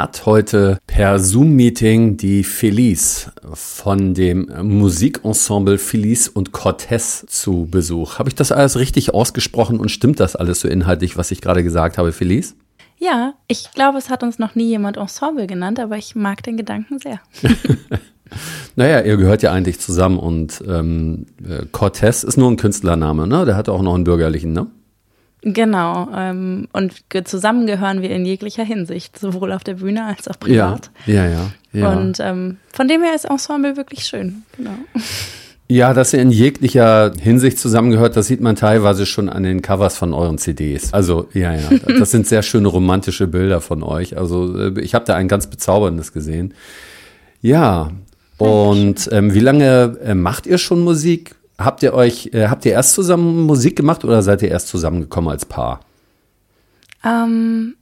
hat heute per Zoom-Meeting die Felice von dem Musikensemble Felice und Cortez zu Besuch. Habe ich das alles richtig ausgesprochen und stimmt das alles so inhaltlich, was ich gerade gesagt habe, Felice? Ja, ich glaube, es hat uns noch nie jemand Ensemble genannt, aber ich mag den Gedanken sehr. naja, ihr gehört ja eigentlich zusammen und ähm, äh, Cortez ist nur ein Künstlername, ne? Der hat auch noch einen bürgerlichen, ne? Genau. Ähm, und zusammen gehören wir in jeglicher Hinsicht, sowohl auf der Bühne als auch privat. Ja, ja, ja. ja. Und ähm, von dem her ist Ensemble wirklich schön. Genau. Ja, dass ihr in jeglicher Hinsicht zusammengehört, das sieht man teilweise schon an den Covers von euren CDs. Also, ja, ja, das sind sehr schöne romantische Bilder von euch. Also, äh, ich habe da ein ganz bezauberndes gesehen. Ja, und ähm, wie lange äh, macht ihr schon Musik? Habt ihr euch, äh, habt ihr erst zusammen Musik gemacht oder seid ihr erst zusammengekommen als Paar? Ähm,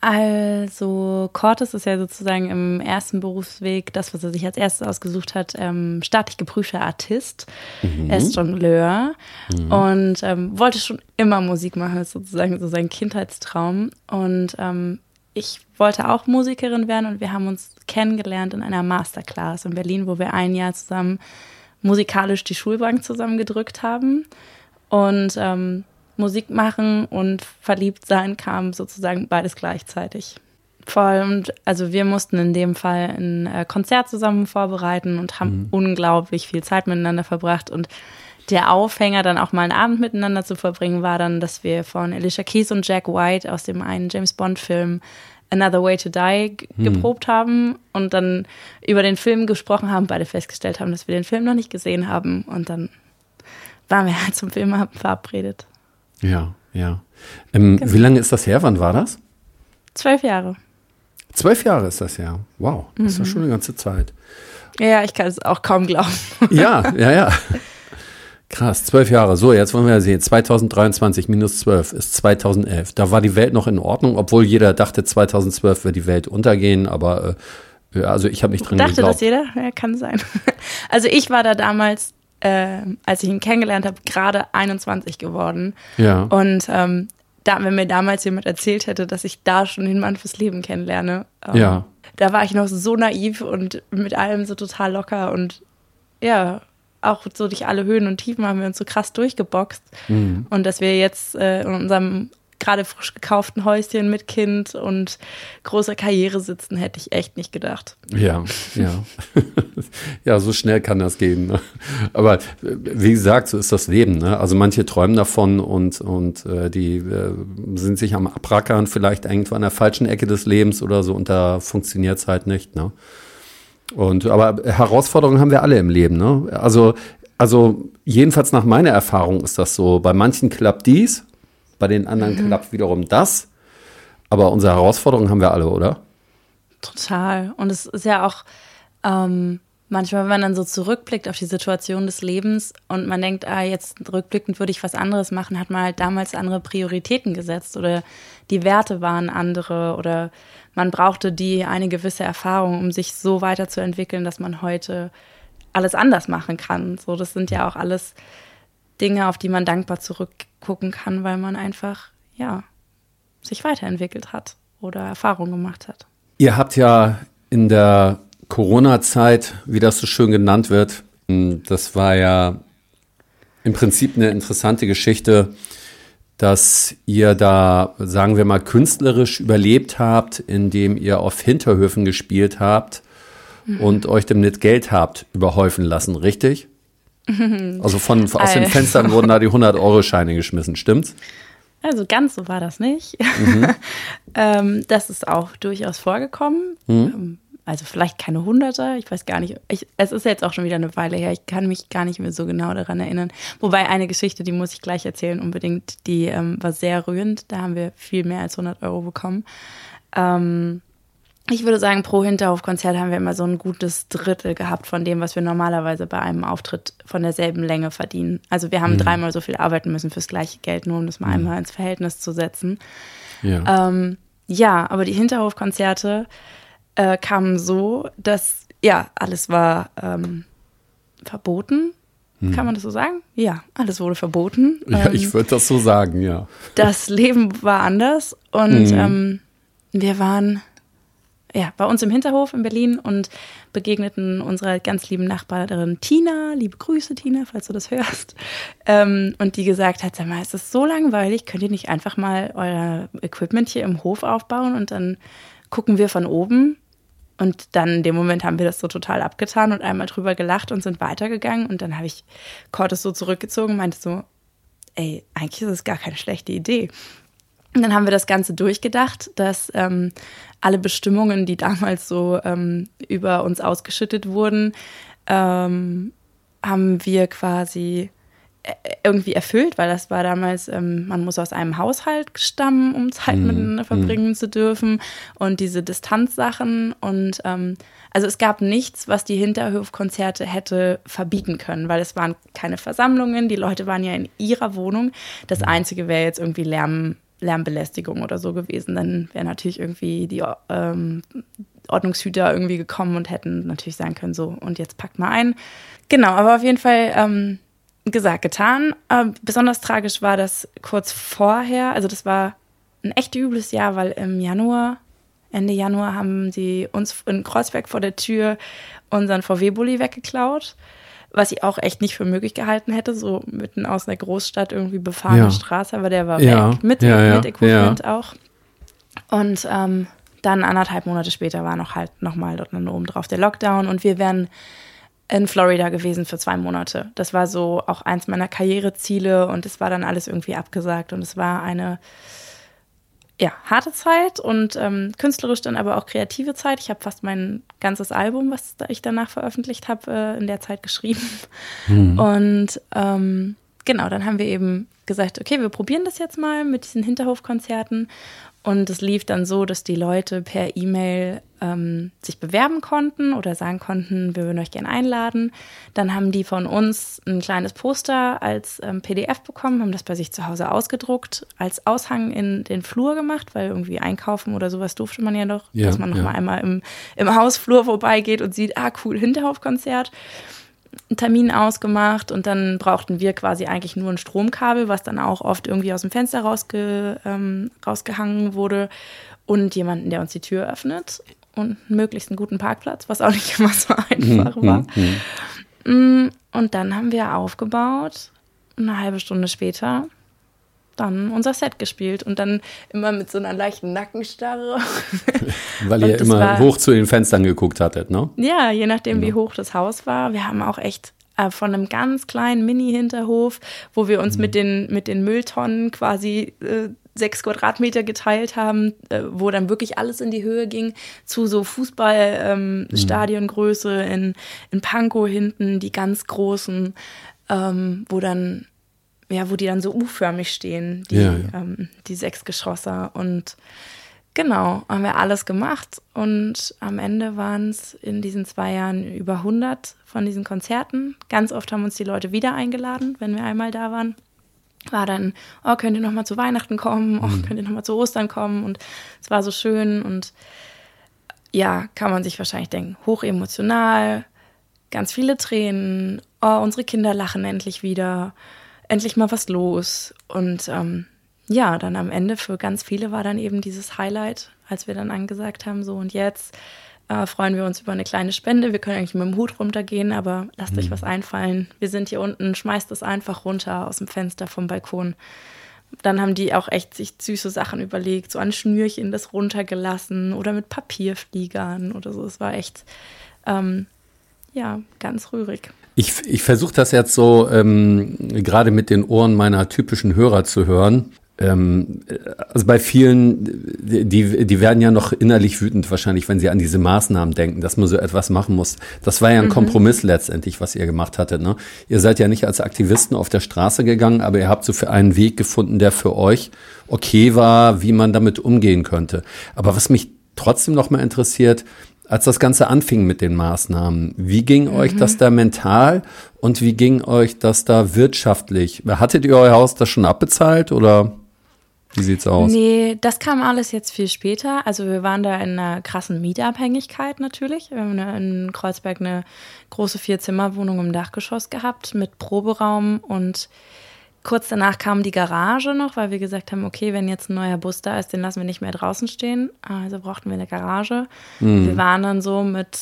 also Cortes ist ja sozusagen im ersten Berufsweg das, was er sich als erstes ausgesucht hat, ähm, staatlich geprüfter Artist. Mhm. Er ist Jongleur mhm. und ähm, wollte schon immer Musik machen, das ist sozusagen so sein Kindheitstraum. Und ähm, ich wollte auch Musikerin werden und wir haben uns kennengelernt in einer Masterclass in Berlin, wo wir ein Jahr zusammen musikalisch die Schulbank zusammengedrückt haben. Und ähm, Musik machen und verliebt sein kam sozusagen beides gleichzeitig. Vor allem, also wir mussten in dem Fall ein äh, Konzert zusammen vorbereiten und haben mhm. unglaublich viel Zeit miteinander verbracht. Und der Aufhänger, dann auch mal einen Abend miteinander zu verbringen, war dann, dass wir von Alicia Keys und Jack White aus dem einen James Bond-Film Another Way to Die hm. geprobt haben und dann über den Film gesprochen haben, beide festgestellt haben, dass wir den Film noch nicht gesehen haben und dann waren wir halt zum Film verabredet. Ja, ja. Ähm, genau. Wie lange ist das her? Wann war das? Zwölf Jahre. Zwölf Jahre ist das ja. Wow, das mhm. ist ja schon eine ganze Zeit. Ja, ich kann es auch kaum glauben. Ja, ja, ja. Krass, zwölf Jahre. So, jetzt wollen wir sehen. 2023 minus zwölf ist 2011. Da war die Welt noch in Ordnung, obwohl jeder dachte, 2012 wird die Welt untergehen, aber äh, also ich habe nicht dran dachte geglaubt. Dachte das jeder? Ja, kann sein. Also ich war da damals, äh, als ich ihn kennengelernt habe, gerade 21 geworden. Ja. Und ähm, da, wenn mir damals jemand erzählt hätte, dass ich da schon den Mann fürs Leben kennenlerne, ähm, ja. da war ich noch so naiv und mit allem so total locker und ja, auch so durch alle Höhen und Tiefen haben wir uns so krass durchgeboxt. Mhm. Und dass wir jetzt äh, in unserem gerade frisch gekauften Häuschen mit Kind und großer Karriere sitzen, hätte ich echt nicht gedacht. Ja, ja. ja, so schnell kann das gehen. Ne? Aber wie gesagt, so ist das Leben. Ne? Also manche träumen davon und, und äh, die äh, sind sich am Abrackern, vielleicht irgendwo an der falschen Ecke des Lebens oder so und da funktioniert es halt nicht. Ne? Und aber Herausforderungen haben wir alle im Leben, ne? Also, also jedenfalls nach meiner Erfahrung ist das so. Bei manchen klappt dies, bei den anderen mhm. klappt wiederum das. Aber unsere Herausforderungen haben wir alle, oder? Total. Und es ist ja auch ähm, manchmal, wenn man dann so zurückblickt auf die Situation des Lebens und man denkt, ah, jetzt rückblickend würde ich was anderes machen, hat man halt damals andere Prioritäten gesetzt oder die Werte waren andere oder man brauchte die eine gewisse Erfahrung, um sich so weiterzuentwickeln, dass man heute alles anders machen kann. So, das sind ja auch alles Dinge, auf die man dankbar zurückgucken kann, weil man einfach, ja, sich weiterentwickelt hat oder Erfahrungen gemacht hat. Ihr habt ja in der Corona-Zeit, wie das so schön genannt wird, das war ja im Prinzip eine interessante Geschichte dass ihr da, sagen wir mal, künstlerisch überlebt habt, indem ihr auf Hinterhöfen gespielt habt mhm. und euch dem nicht Geld habt überhäufen lassen, richtig? Also von, aus also. den Fenstern wurden da die 100-Euro-Scheine geschmissen, stimmt's? Also ganz so war das nicht. Mhm. ähm, das ist auch durchaus vorgekommen. Mhm. Also vielleicht keine Hunderter, ich weiß gar nicht. Ich, es ist jetzt auch schon wieder eine Weile her, ich kann mich gar nicht mehr so genau daran erinnern. Wobei eine Geschichte, die muss ich gleich erzählen unbedingt, die ähm, war sehr rührend. Da haben wir viel mehr als 100 Euro bekommen. Ähm, ich würde sagen, pro Hinterhofkonzert haben wir immer so ein gutes Drittel gehabt von dem, was wir normalerweise bei einem Auftritt von derselben Länge verdienen. Also wir haben mhm. dreimal so viel arbeiten müssen fürs gleiche Geld, nur um das mal mhm. einmal ins Verhältnis zu setzen. Ja, ähm, ja aber die Hinterhofkonzerte äh, kamen so, dass ja, alles war ähm, verboten. Hm. Kann man das so sagen? Ja, alles wurde verboten. Ja, ähm, ich würde das so sagen, ja. Das Leben war anders und hm. ähm, wir waren ja, bei uns im Hinterhof in Berlin und begegneten unserer ganz lieben Nachbarin Tina, liebe Grüße Tina, falls du das hörst, ähm, und die gesagt hat, sag mal, es ist so langweilig, könnt ihr nicht einfach mal euer Equipment hier im Hof aufbauen und dann gucken wir von oben und dann in dem Moment haben wir das so total abgetan und einmal drüber gelacht und sind weitergegangen und dann habe ich Cortes so zurückgezogen und meinte so, ey, eigentlich ist es gar keine schlechte Idee. Und dann haben wir das Ganze durchgedacht, dass ähm, alle Bestimmungen, die damals so ähm, über uns ausgeschüttet wurden, ähm, haben wir quasi irgendwie erfüllt, weil das war damals, ähm, man muss aus einem Haushalt stammen, um Zeit mhm. miteinander verbringen mhm. zu dürfen und diese Distanzsachen und ähm, also es gab nichts, was die Hinterhofkonzerte hätte verbieten können, weil es waren keine Versammlungen, die Leute waren ja in ihrer Wohnung. Das mhm. Einzige wäre jetzt irgendwie Lärm Lärmbelästigung oder so gewesen. Dann wäre natürlich irgendwie die ähm, Ordnungshüter irgendwie gekommen und hätten natürlich sagen können, so, und jetzt packt mal ein. Genau, aber auf jeden Fall ähm, gesagt, getan. Äh, besonders tragisch war das kurz vorher, also das war ein echt übles Jahr, weil im Januar, Ende Januar haben sie uns in Kreuzberg vor der Tür unseren VW-Bully weggeklaut was ich auch echt nicht für möglich gehalten hätte, so mitten aus einer Großstadt irgendwie befahrene ja. Straße, aber der war ja. weg, mit, ja, mit Equipment auch. Und ähm, dann anderthalb Monate später war noch halt nochmal dort oben drauf der Lockdown und wir wären in Florida gewesen für zwei Monate. Das war so auch eins meiner Karriereziele und es war dann alles irgendwie abgesagt und es war eine ja, harte Zeit und ähm, künstlerisch dann aber auch kreative Zeit. Ich habe fast mein ganzes Album, was ich danach veröffentlicht habe, äh, in der Zeit geschrieben. Mhm. Und ähm, genau, dann haben wir eben gesagt, okay, wir probieren das jetzt mal mit diesen Hinterhofkonzerten und es lief dann so, dass die Leute per E-Mail ähm, sich bewerben konnten oder sagen konnten, wir würden euch gerne einladen. Dann haben die von uns ein kleines Poster als ähm, PDF bekommen, haben das bei sich zu Hause ausgedruckt, als Aushang in den Flur gemacht, weil irgendwie einkaufen oder sowas durfte man ja doch, ja, dass man noch ja. mal einmal im, im Hausflur vorbeigeht und sieht, ah cool, Hinterhofkonzert einen Termin ausgemacht und dann brauchten wir quasi eigentlich nur ein Stromkabel, was dann auch oft irgendwie aus dem Fenster rausge, ähm, rausgehangen wurde und jemanden, der uns die Tür öffnet und möglichst einen guten Parkplatz, was auch nicht immer so einfach mhm, war. Mhm. Mm, und dann haben wir aufgebaut, eine halbe Stunde später dann unser Set gespielt und dann immer mit so einer leichten Nackenstarre. Weil ihr immer war, hoch zu den Fenstern geguckt hattet, ne? Ja, je nachdem, genau. wie hoch das Haus war. Wir haben auch echt äh, von einem ganz kleinen Mini-Hinterhof, wo wir uns mhm. mit, den, mit den Mülltonnen quasi äh, sechs Quadratmeter geteilt haben, äh, wo dann wirklich alles in die Höhe ging, zu so Fußballstadiongröße ähm, mhm. in, in Pankow hinten, die ganz großen, ähm, wo dann ja, wo die dann so U-förmig stehen, die, ja, ja. Ähm, die sechs Geschosse. Und genau, haben wir alles gemacht. Und am Ende waren es in diesen zwei Jahren über 100 von diesen Konzerten. Ganz oft haben uns die Leute wieder eingeladen, wenn wir einmal da waren. War dann, oh, könnt ihr noch mal zu Weihnachten kommen? Oh, mhm. könnt ihr noch mal zu Ostern kommen? Und es war so schön. Und ja, kann man sich wahrscheinlich denken, hoch emotional, ganz viele Tränen. Oh, unsere Kinder lachen endlich wieder endlich mal was los. Und ähm, ja, dann am Ende für ganz viele war dann eben dieses Highlight, als wir dann angesagt haben, so und jetzt äh, freuen wir uns über eine kleine Spende. Wir können eigentlich mit dem Hut runtergehen, aber lasst mhm. euch was einfallen. Wir sind hier unten, schmeißt es einfach runter aus dem Fenster vom Balkon. Dann haben die auch echt sich süße Sachen überlegt, so an Schnürchen das runtergelassen oder mit Papierfliegern oder so. Es war echt, ähm, ja, ganz rührig. Ich, ich versuche das jetzt so ähm, gerade mit den Ohren meiner typischen Hörer zu hören. Ähm, also bei vielen, die, die werden ja noch innerlich wütend wahrscheinlich, wenn sie an diese Maßnahmen denken, dass man so etwas machen muss. Das war ja ein mhm. Kompromiss letztendlich, was ihr gemacht hattet. Ne? Ihr seid ja nicht als Aktivisten auf der Straße gegangen, aber ihr habt so für einen Weg gefunden, der für euch okay war, wie man damit umgehen könnte. Aber was mich trotzdem noch mal interessiert, als das Ganze anfing mit den Maßnahmen, wie ging mhm. euch das da mental und wie ging euch das da wirtschaftlich? Hattet ihr euer Haus das schon abbezahlt oder wie sieht's aus? Nee, das kam alles jetzt viel später. Also wir waren da in einer krassen Mietabhängigkeit natürlich. Wir haben in Kreuzberg eine große Vier-Zimmer-Wohnung im Dachgeschoss gehabt mit Proberaum und Kurz danach kam die Garage noch, weil wir gesagt haben, okay, wenn jetzt ein neuer Bus da ist, den lassen wir nicht mehr draußen stehen. Also brauchten wir eine Garage. Mhm. Wir waren dann so mit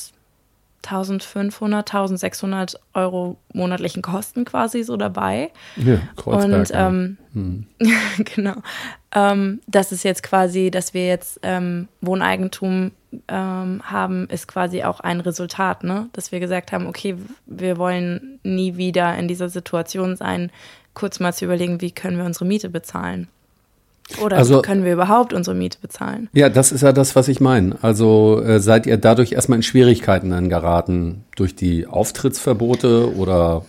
1500, 1600 Euro monatlichen Kosten quasi so dabei. Ja, Kreuzberg. Und ähm, mhm. genau. Ähm, das ist jetzt quasi, dass wir jetzt ähm, Wohneigentum ähm, haben, ist quasi auch ein Resultat, ne? Dass wir gesagt haben, okay, wir wollen nie wieder in dieser Situation sein, kurz mal zu überlegen, wie können wir unsere Miete bezahlen. Oder also, können wir überhaupt unsere Miete bezahlen? Ja, das ist ja das, was ich meine. Also äh, seid ihr dadurch erstmal in Schwierigkeiten dann geraten durch die Auftrittsverbote oder?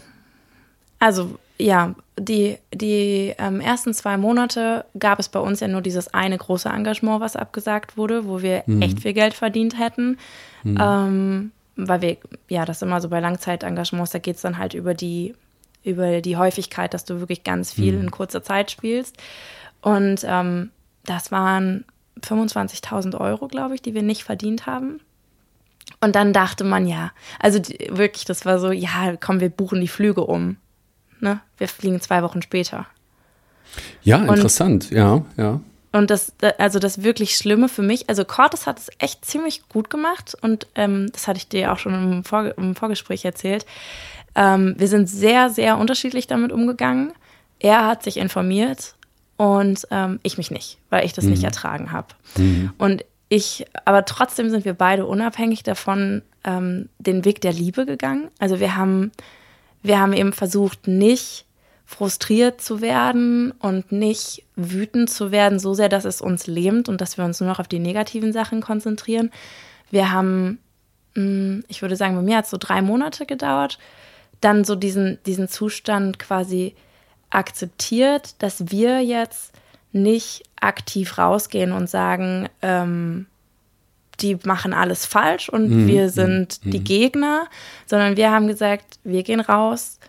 Also ja, die, die ähm, ersten zwei Monate gab es bei uns ja nur dieses eine große Engagement, was abgesagt wurde, wo wir mhm. echt viel Geld verdient hätten. Mhm. Ähm, weil wir, ja, das ist immer so bei Langzeitengagements, da geht es dann halt über die über die Häufigkeit, dass du wirklich ganz viel mhm. in kurzer Zeit spielst. Und ähm, das waren 25.000 Euro, glaube ich, die wir nicht verdient haben. Und dann dachte man, ja, also die, wirklich, das war so, ja, komm, wir buchen die Flüge um. Ne? Wir fliegen zwei Wochen später. Ja, interessant, und, ja, ja. Und das, also das wirklich Schlimme für mich, also Cortes hat es echt ziemlich gut gemacht und ähm, das hatte ich dir auch schon im, Vor im Vorgespräch erzählt. Ähm, wir sind sehr, sehr unterschiedlich damit umgegangen. Er hat sich informiert und ähm, ich mich nicht, weil ich das mhm. nicht ertragen habe. Mhm. Und ich, aber trotzdem sind wir beide unabhängig davon ähm, den Weg der Liebe gegangen. Also wir haben, wir haben eben versucht, nicht frustriert zu werden und nicht wütend zu werden, so sehr, dass es uns lähmt und dass wir uns nur noch auf die negativen Sachen konzentrieren. Wir haben, mm, ich würde sagen, bei mir hat es so drei Monate gedauert, dann so diesen, diesen Zustand quasi akzeptiert, dass wir jetzt nicht aktiv rausgehen und sagen, ähm, die machen alles falsch und mhm. wir sind mhm. die Gegner, sondern wir haben gesagt, wir gehen raus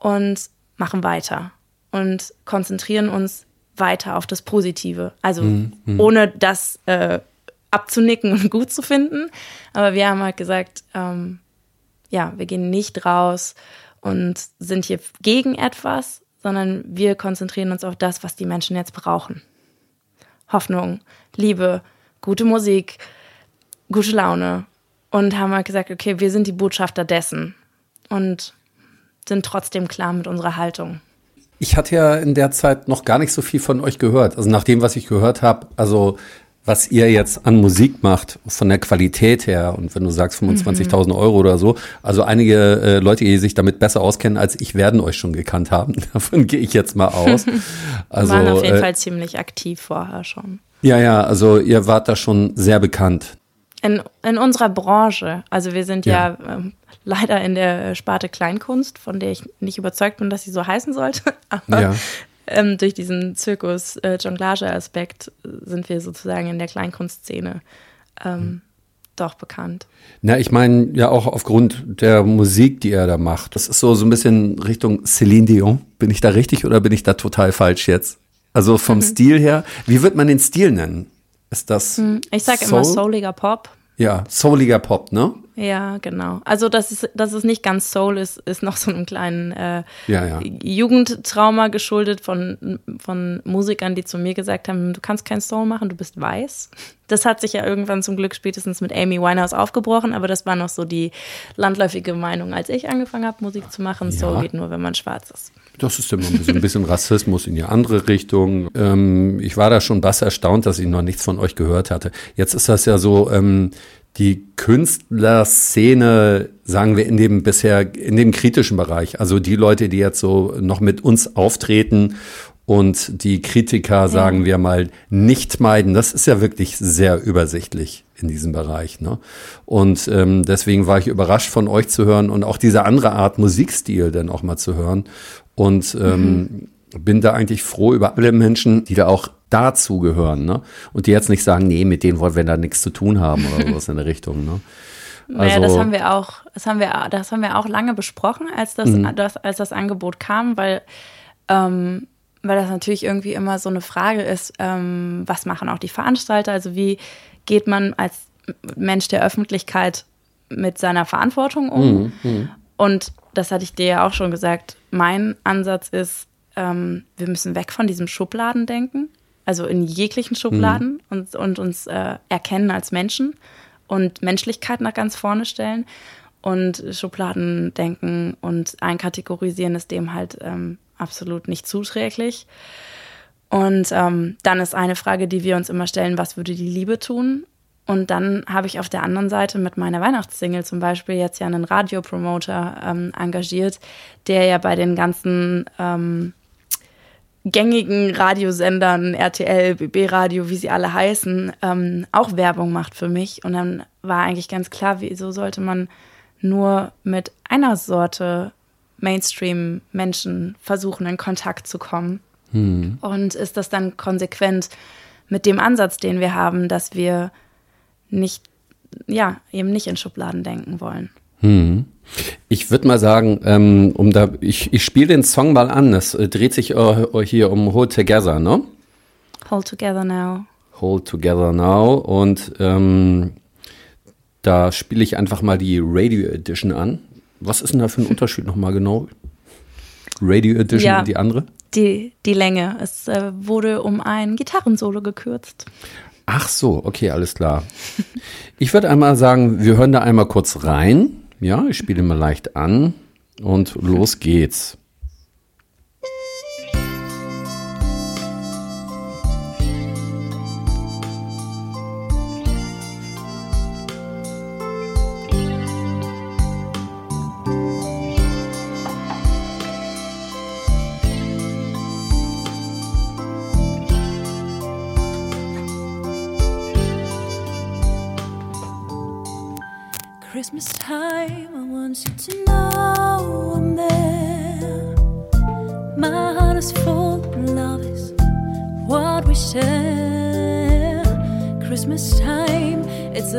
und machen weiter und konzentrieren uns weiter auf das Positive. Also mhm. mhm. ohne das äh, abzunicken und gut zu finden. Aber wir haben halt gesagt, ähm, ja, wir gehen nicht raus und sind hier gegen etwas, sondern wir konzentrieren uns auf das, was die Menschen jetzt brauchen. Hoffnung, Liebe, gute Musik, gute Laune. Und haben halt gesagt, okay, wir sind die Botschafter dessen und sind trotzdem klar mit unserer Haltung. Ich hatte ja in der Zeit noch gar nicht so viel von euch gehört. Also nach dem, was ich gehört habe, also was ihr jetzt an Musik macht, von der Qualität her, und wenn du sagst 25.000 mhm. Euro oder so, also einige äh, Leute, die sich damit besser auskennen als ich, werden euch schon gekannt haben. Davon gehe ich jetzt mal aus. Also, waren auf jeden äh, Fall ziemlich aktiv vorher schon. Ja, ja, also ihr wart da schon sehr bekannt. In, in unserer Branche, also wir sind ja, ja ähm, leider in der Sparte Kleinkunst, von der ich nicht überzeugt bin, dass sie so heißen sollte, aber ja ähm, durch diesen Zirkus-Jonglage-Aspekt äh, sind wir sozusagen in der Kleinkunstszene ähm, mhm. doch bekannt. Na, ich meine ja auch aufgrund der Musik, die er da macht. Das ist so, so ein bisschen Richtung Céline Dion. Bin ich da richtig oder bin ich da total falsch jetzt? Also vom mhm. Stil her, wie wird man den Stil nennen? Ist das? Hm, ich sage immer souliger Pop. Ja, souliger Pop, ne? Ja, genau. Also, dass es, dass es nicht ganz Soul ist, ist noch so einem kleinen äh, ja, ja. Jugendtrauma geschuldet von, von Musikern, die zu mir gesagt haben, du kannst kein Soul machen, du bist weiß. Das hat sich ja irgendwann zum Glück spätestens mit Amy Winehouse aufgebrochen, aber das war noch so die landläufige Meinung, als ich angefangen habe, Musik zu machen. Ja. Soul geht nur, wenn man schwarz ist. Das ist immer so ein bisschen Rassismus in die andere Richtung. Ähm, ich war da schon was erstaunt, dass ich noch nichts von euch gehört hatte. Jetzt ist das ja so, ähm, die Künstlerszene, sagen wir, in dem bisher, in dem kritischen Bereich, also die Leute, die jetzt so noch mit uns auftreten und die Kritiker, sagen wir mal, nicht meiden, das ist ja wirklich sehr übersichtlich in diesem Bereich. Ne? Und ähm, deswegen war ich überrascht von euch zu hören und auch diese andere Art Musikstil dann auch mal zu hören. Und ähm, mhm. bin da eigentlich froh über alle Menschen, die da auch dazugehören, ne? Und die jetzt nicht sagen, nee, mit denen wollen wir da nichts zu tun haben oder sowas in der Richtung, ne? Also, naja, das haben wir auch, das haben wir, das haben wir auch lange besprochen, als das, mhm. das als das Angebot kam, weil, ähm, weil das natürlich irgendwie immer so eine Frage ist, ähm, was machen auch die Veranstalter? Also wie geht man als Mensch der Öffentlichkeit mit seiner Verantwortung um? Mhm. mhm. Und das hatte ich dir ja auch schon gesagt. Mein Ansatz ist, ähm, wir müssen weg von diesem Schubladendenken, also in jeglichen Schubladen mhm. und, und uns äh, erkennen als Menschen und Menschlichkeit nach ganz vorne stellen. Und Schubladen denken und einkategorisieren ist dem halt ähm, absolut nicht zuträglich. Und ähm, dann ist eine Frage, die wir uns immer stellen, was würde die Liebe tun? Und dann habe ich auf der anderen Seite mit meiner Weihnachtssingle zum Beispiel jetzt ja einen Radiopromoter ähm, engagiert, der ja bei den ganzen ähm, gängigen Radiosendern, RTL, BB Radio, wie sie alle heißen, ähm, auch Werbung macht für mich. Und dann war eigentlich ganz klar, wieso sollte man nur mit einer Sorte Mainstream-Menschen versuchen, in Kontakt zu kommen. Hm. Und ist das dann konsequent mit dem Ansatz, den wir haben, dass wir nicht, ja, eben nicht in Schubladen denken wollen. Hm. Ich würde mal sagen, ähm, um da, ich, ich spiele den Song mal an. Es äh, dreht sich äh, hier um Hold Together, ne? Hold Together Now. Hold Together Now. Und ähm, da spiele ich einfach mal die Radio Edition an. Was ist denn da für ein Unterschied nochmal genau? Radio Edition ja, und die andere? Die, die Länge. Es äh, wurde um ein Gitarrensolo gekürzt. Ach so, okay, alles klar. Ich würde einmal sagen, wir hören da einmal kurz rein. Ja, ich spiele mal leicht an und los geht's.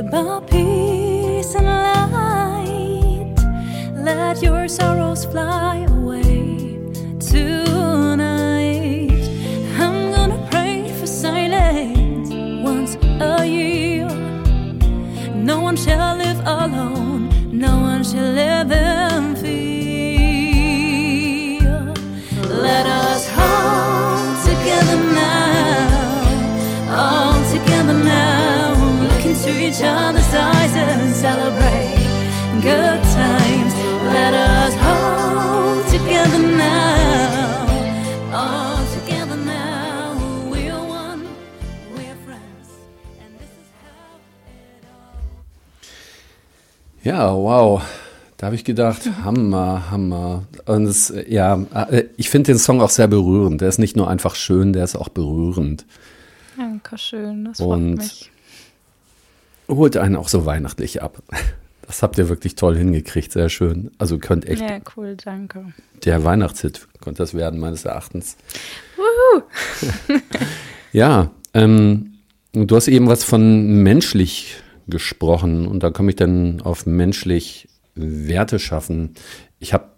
About habe ich gedacht, Hammer, Hammer. Und es, ja, äh, ich finde den Song auch sehr berührend. Der ist nicht nur einfach schön, der ist auch berührend. Danke schön, das freut Und mich. Holt einen auch so weihnachtlich ab. Das habt ihr wirklich toll hingekriegt, sehr schön. Also könnt echt. Ja, cool, danke. Der Weihnachtshit könnte das werden, meines Erachtens. Wuhu! ja, ähm, du hast eben was von menschlich gesprochen und da komme ich dann auf menschlich Werte schaffen. Ich habe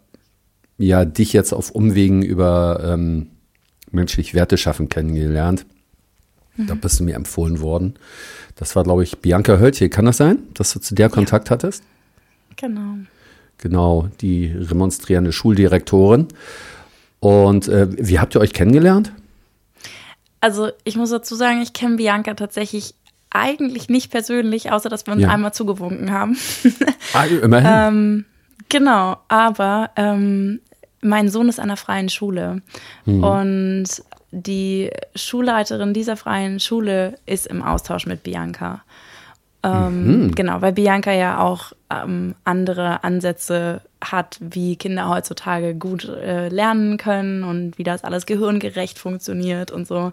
ja dich jetzt auf Umwegen über ähm, menschlich Werte schaffen kennengelernt. Mhm. Da bist du mir empfohlen worden. Das war, glaube ich, Bianca Höltje. Kann das sein, dass du zu der Kontakt ja. hattest? Genau. Genau, die remonstrierende Schuldirektorin. Und äh, wie habt ihr euch kennengelernt? Also ich muss dazu sagen, ich kenne Bianca tatsächlich eigentlich nicht persönlich, außer dass wir uns ja. einmal zugewunken haben. Ah, immerhin. ähm, genau, aber ähm, mein Sohn ist an einer freien Schule mhm. und die Schulleiterin dieser freien Schule ist im Austausch mit Bianca. Ähm, mhm. Genau, weil Bianca ja auch ähm, andere Ansätze hat, wie Kinder heutzutage gut äh, lernen können und wie das alles gehirngerecht funktioniert und so.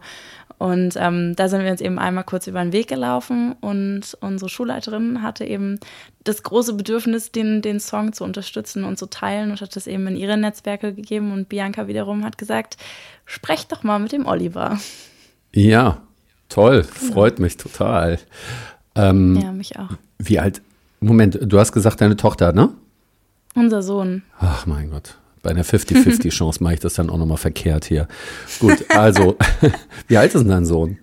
Und ähm, da sind wir uns eben einmal kurz über den Weg gelaufen und unsere Schulleiterin hatte eben das große Bedürfnis, den, den Song zu unterstützen und zu teilen und hat das eben in ihre Netzwerke gegeben. Und Bianca wiederum hat gesagt, sprecht doch mal mit dem Oliver. Ja, toll, freut mich total. Ähm, Ja, mich auch. Wie alt? Moment, du hast gesagt, deine Tochter, ne? Unser Sohn. Ach mein Gott. Bei einer 50-50-Chance mache ich das dann auch nochmal verkehrt hier. Gut, also, wie alt ist denn dein Sohn?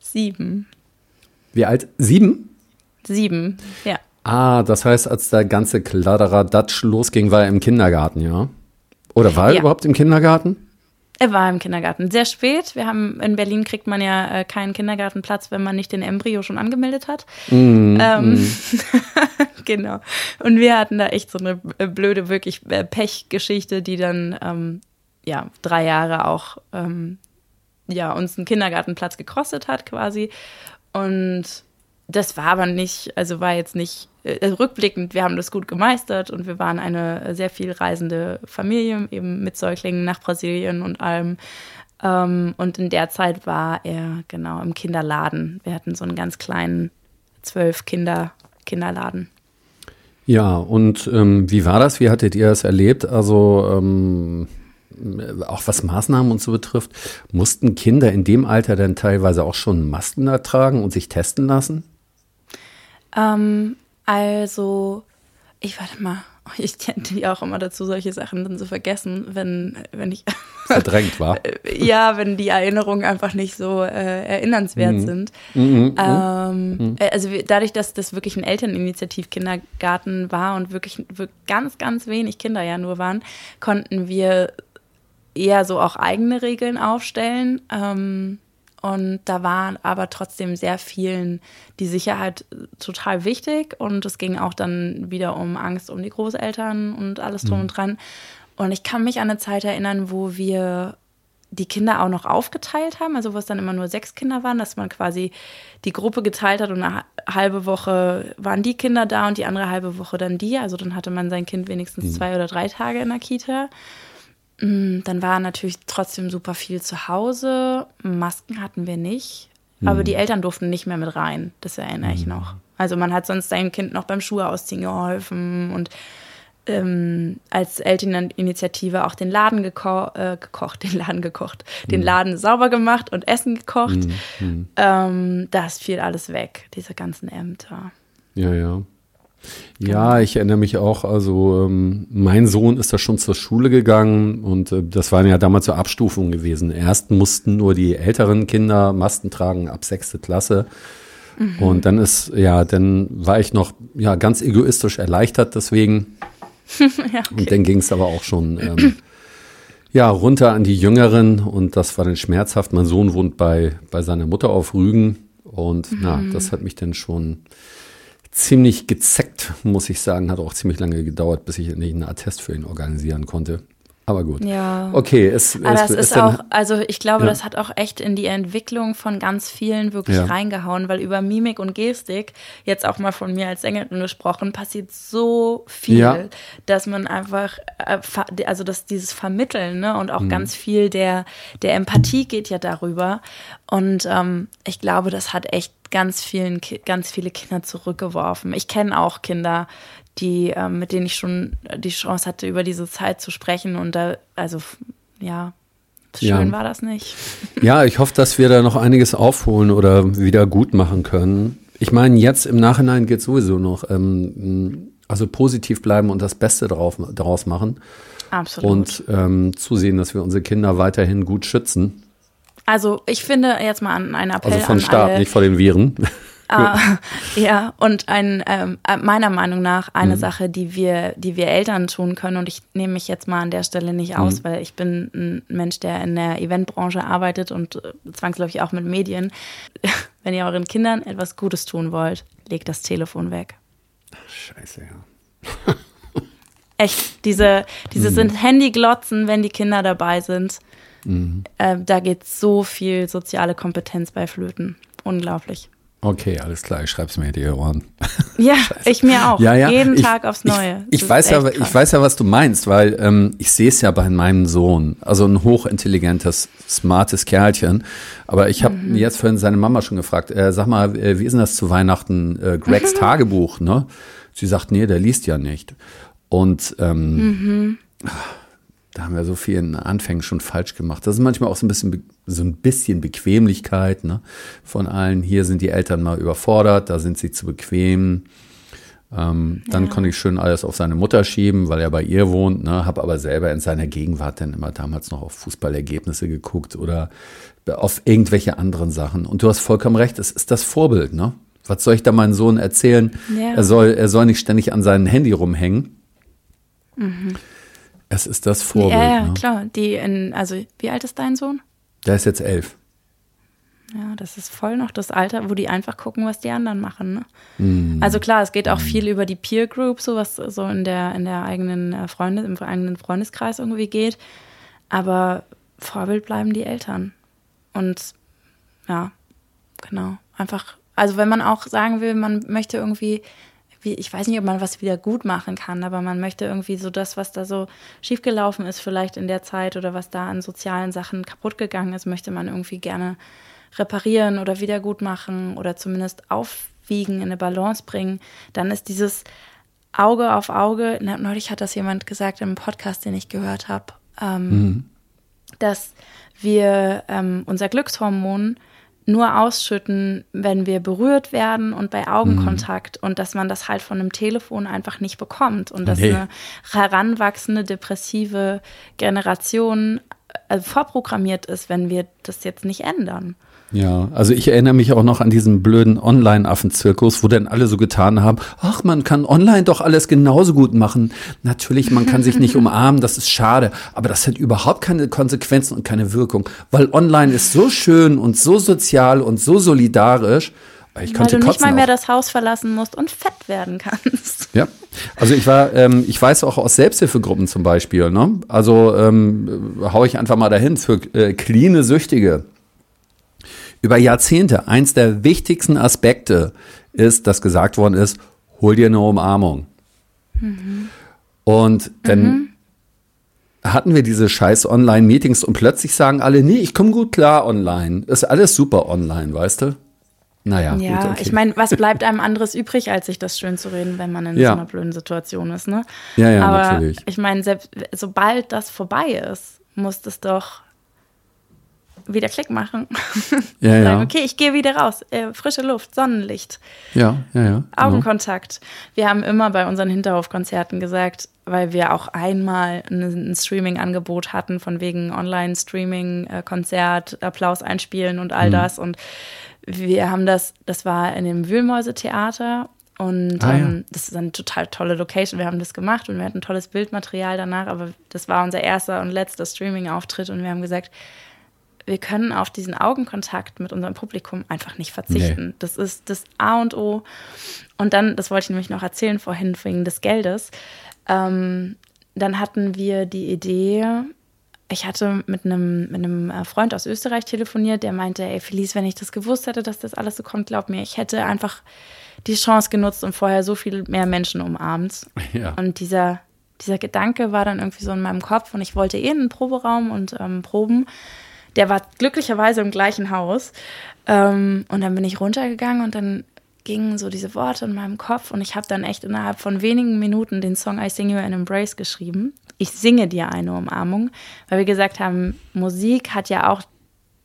Sieben. Wie alt? Sieben? Sieben, ja. Ah, das heißt, als der ganze Kladderadatsch losging, war er im Kindergarten, ja? Oder war er Ja. überhaupt im Kindergarten? Er war im Kindergarten. Sehr spät. Wir haben in Berlin kriegt man ja äh, keinen Kindergartenplatz, wenn man nicht den Embryo schon angemeldet hat. ähm, genau. Und wir hatten da echt so eine äh, blöde, wirklich äh, Pechgeschichte, die dann ähm, ja drei Jahre auch ähm, ja uns einen Kindergartenplatz gekostet hat quasi. Und das war aber nicht, also war jetzt nicht äh, rückblickend, wir haben das gut gemeistert und wir waren eine sehr viel reisende Familie, eben mit Säuglingen nach Brasilien und allem. Ähm, und in der Zeit war er genau im Kinderladen. Wir hatten so einen ganz kleinen zwölf Kinder Kinderladen. Ja, und ähm, wie war das? Wie hattet ihr das erlebt? Also ähm, auch was Maßnahmen und so betrifft, mussten Kinder in dem Alter dann teilweise auch schon Masken tragen und sich testen lassen? Ähm, also, ich warte mal, ich tendiere auch immer dazu, solche Sachen dann zu vergessen, wenn, wenn ich Verdrängt war. ja, wenn die Erinnerungen einfach nicht so äh, erinnernswert sind. ähm, äh, Also dadurch, dass das wirklich ein Elterninitiativ-Kindergarten war und wirklich, wirklich ganz, ganz wenig Kinder ja nur waren, konnten wir eher so auch eigene Regeln aufstellen. Ähm, und da war aber trotzdem sehr vielen die Sicherheit total wichtig. Und es ging auch dann wieder um Angst um die Großeltern und alles drum und dran. Und ich kann mich an eine Zeit erinnern, wo wir die Kinder auch noch aufgeteilt haben, also wo es dann immer nur sechs Kinder waren, dass man quasi die Gruppe geteilt hat und eine halbe Woche waren die Kinder da und die andere halbe Woche dann die. Also dann hatte man sein Kind wenigstens zwei oder drei Tage in der Kita. Mm, Dann war natürlich trotzdem super viel zu Hause. Masken hatten wir nicht. Aber die Eltern durften nicht mehr mit rein. Das erinnere ich noch. Also man hat sonst seinem Kind noch beim Schuhe ausziehen geholfen und ähm, als Elterninitiative auch den Laden geko äh, gekocht, den Laden gekocht, den Laden sauber gemacht und Essen gekocht. Ähm, das fiel alles weg, diese ganzen Ämter. Ja, ja. Ja, ich erinnere mich auch, also ähm, mein Sohn ist da schon zur Schule gegangen und äh, das waren ja damals so Abstufungen gewesen. Erst mussten nur die älteren Kinder Masken tragen ab sechste Klasse. Und dann ist, ja, dann war ich noch ja, ganz egoistisch erleichtert deswegen. ja, Und dann ging es aber auch schon ähm, ja, runter an die Jüngeren und das war dann schmerzhaft. Mein Sohn wohnt bei, bei seiner Mutter auf Rügen und na, das hat mich dann schon ziemlich gezeckt, muss ich sagen. Hat auch ziemlich lange gedauert, bis ich endlich einen Attest für ihn organisieren konnte. Aber gut. Ja. Okay, es, Aber es das ist dann- auch, also ich glaube, Ja. das hat auch echt in die Entwicklung von ganz vielen wirklich Ja. reingehauen, weil über Mimik und Gestik, jetzt auch mal von mir als Sängerin gesprochen, passiert so viel, Ja. dass man einfach, äh, also dass dieses Vermitteln ne, und auch Mhm. ganz viel der, der Empathie geht ja darüber. Und ähm, ich glaube, das hat echt ganz vielen, ganz viele Kinder zurückgeworfen. Ich kenne auch Kinder, die, ähm, mit denen ich schon die Chance hatte, über diese Zeit zu sprechen. Und da, also ja, schön Ja. war das nicht. Ja, ich hoffe, dass wir da noch einiges aufholen oder wieder gut machen können. Ich meine, jetzt im Nachhinein geht sowieso noch. Ähm, also positiv bleiben und das Beste darauf, daraus machen Absolut. und ähm, zusehen, dass wir unsere Kinder weiterhin gut schützen. Also ich finde jetzt mal an einen Appell Also vom an Staat, nicht vor den Viren. Ah, ja, und ein, ähm, äh, meiner Meinung nach eine Mhm. Sache, die wir, die wir Eltern tun können, und ich nehme mich jetzt mal an der Stelle nicht Mhm. aus, weil ich bin ein Mensch, der in der Eventbranche arbeitet und äh, zwangsläufig auch mit Medien. Wenn ihr euren Kindern etwas Gutes tun wollt, legt das Telefon weg. Scheiße, ja. Echt, diese, Mhm. diese sind Handyglotzen, wenn die Kinder dabei sind. Mhm. Äh, da geht so viel soziale Kompetenz bei Flöten. Unglaublich. Okay, alles klar, ich schreib's mir in die Ohren. Ja, ich mir auch. Ja, ja. Jeden ich, Tag aufs Neue. Ich, ich weiß ja, krass. ich weiß ja, was du meinst, weil ähm, ich sehe es ja bei meinem Sohn, also ein hochintelligentes, smartes Kerlchen. Aber ich habe Mhm. jetzt vorhin seine Mama schon gefragt, äh, sag mal, äh, wie ist denn das zu Weihnachten? Äh, Gregs Tagebuch, ne? Sie sagt, nee, der liest ja nicht. Und ähm, Mhm. Da haben wir so viel in Anfängen schon falsch gemacht. Das ist manchmal auch so ein bisschen, so ein bisschen Bequemlichkeit ne? von allen. Hier sind die Eltern mal überfordert, da sind sie zu bequem. Ähm, dann ja. konnte ich schön alles auf seine Mutter schieben, weil er bei ihr wohnt, ne? habe aber selber in seiner Gegenwart dann immer damals noch auf Fußballergebnisse geguckt oder auf irgendwelche anderen Sachen. Und du hast vollkommen recht, es ist das Vorbild. Ne? Was soll ich da meinem Sohn erzählen? Ja. Er, soll, er soll nicht ständig an seinem Handy rumhängen. Mhm. Es ist das Vorbild. Ja, ja ne? klar. Die in, also, wie alt ist dein Sohn? Der ist jetzt elf. Ja, das ist voll noch das Alter, wo die einfach gucken, was die anderen machen. Ne? Mm. Also klar, es geht auch mm. viel über die Peer Group, so was so in der, in der eigenen äh, Freunde, im eigenen Freundeskreis irgendwie geht. Aber Vorbild bleiben die Eltern. Und ja, genau. Einfach, also wenn man auch sagen will, man möchte irgendwie wie, ich weiß nicht, ob man was wieder gut machen kann, aber man möchte irgendwie so das, was da so schiefgelaufen ist, vielleicht in der Zeit oder was da an sozialen Sachen kaputt gegangen ist, möchte man irgendwie gerne reparieren oder wieder gut machen oder zumindest aufwiegen, in eine Balance bringen. Dann ist dieses Auge auf Auge, neulich hat das jemand gesagt im Podcast, den ich gehört habe, ähm, mhm. dass wir ähm, unser Glückshormon nur ausschütten, wenn wir berührt werden und bei Augenkontakt mhm. und dass man das halt von einem Telefon einfach nicht bekommt und dass nee. eine heranwachsende depressive Generation äh, vorprogrammiert ist, wenn wir das jetzt nicht ändern. Ja, also ich erinnere mich auch noch an diesen blöden Online-Affenzirkus, wo dann alle so getan haben, ach, man kann online doch alles genauso gut machen. Natürlich, man kann sich nicht umarmen, das ist schade, aber das hat überhaupt keine Konsequenzen und keine Wirkung, weil online ist so schön und so sozial und so solidarisch. Ich weil du nicht mal mehr auch. das Haus verlassen musst und fett werden kannst. Ja, also ich war, ähm, ich weiß auch aus Selbsthilfegruppen zum Beispiel, ne? Also ähm, hau ich einfach mal dahin für äh, cleane Süchtige über Jahrzehnte eins der wichtigsten Aspekte ist, dass gesagt worden ist, hol dir eine Umarmung. Mhm. Und dann mhm. hatten wir diese scheiß Online-Meetings und plötzlich sagen alle, nee, ich komme gut klar online. Ist alles super online, weißt du? Naja, ja, gut, okay. ich meine, was bleibt einem anderes übrig, als sich das schön zu reden, wenn man in ja. so einer blöden Situation ist, ne? Ja, ja, Aber natürlich. Ich meine, sobald das vorbei ist, muss das doch wieder Klick machen. Ja, Sagen, ja. okay, ich gehe wieder raus. Äh, frische Luft, Sonnenlicht. Ja, ja, ja. Genau. Augenkontakt. Wir haben immer bei unseren Hinterhofkonzerten gesagt, weil wir auch einmal ein, Streaming-Angebot hatten, von wegen Online-Streaming-Konzert, Applaus einspielen und all mhm. das. Und wir haben das, das war in dem Wühlmäuse-Theater und ah, ähm, ja. das ist eine total tolle Location. Wir haben das gemacht und wir hatten tolles Bildmaterial danach, aber das war unser erster und letzter Streaming-Auftritt und wir haben gesagt, wir können auf diesen Augenkontakt mit unserem Publikum einfach nicht verzichten. Nee. Das ist das A und O. Und dann, das wollte ich nämlich noch erzählen vorhin wegen des Geldes. Ähm, dann hatten wir die Idee, ich hatte mit einem, mit einem äh, Freund aus Österreich telefoniert, der meinte, ey Felice, wenn ich das gewusst hätte, dass das alles so kommt, glaub mir, ich hätte einfach die Chance genutzt und vorher so viel mehr Menschen umarmt. Ja. Und dieser, dieser Gedanke war dann irgendwie so in meinem Kopf und ich wollte eh in einen Proberaum und ähm, proben. Der war glücklicherweise im gleichen Haus. Ähm, und dann bin ich runtergegangen und dann gingen so diese Worte in meinem Kopf und ich habe dann echt innerhalb von wenigen Minuten den Song I Sing You an Embrace geschrieben. Ich singe dir eine Umarmung, weil wir gesagt haben, Musik hat ja auch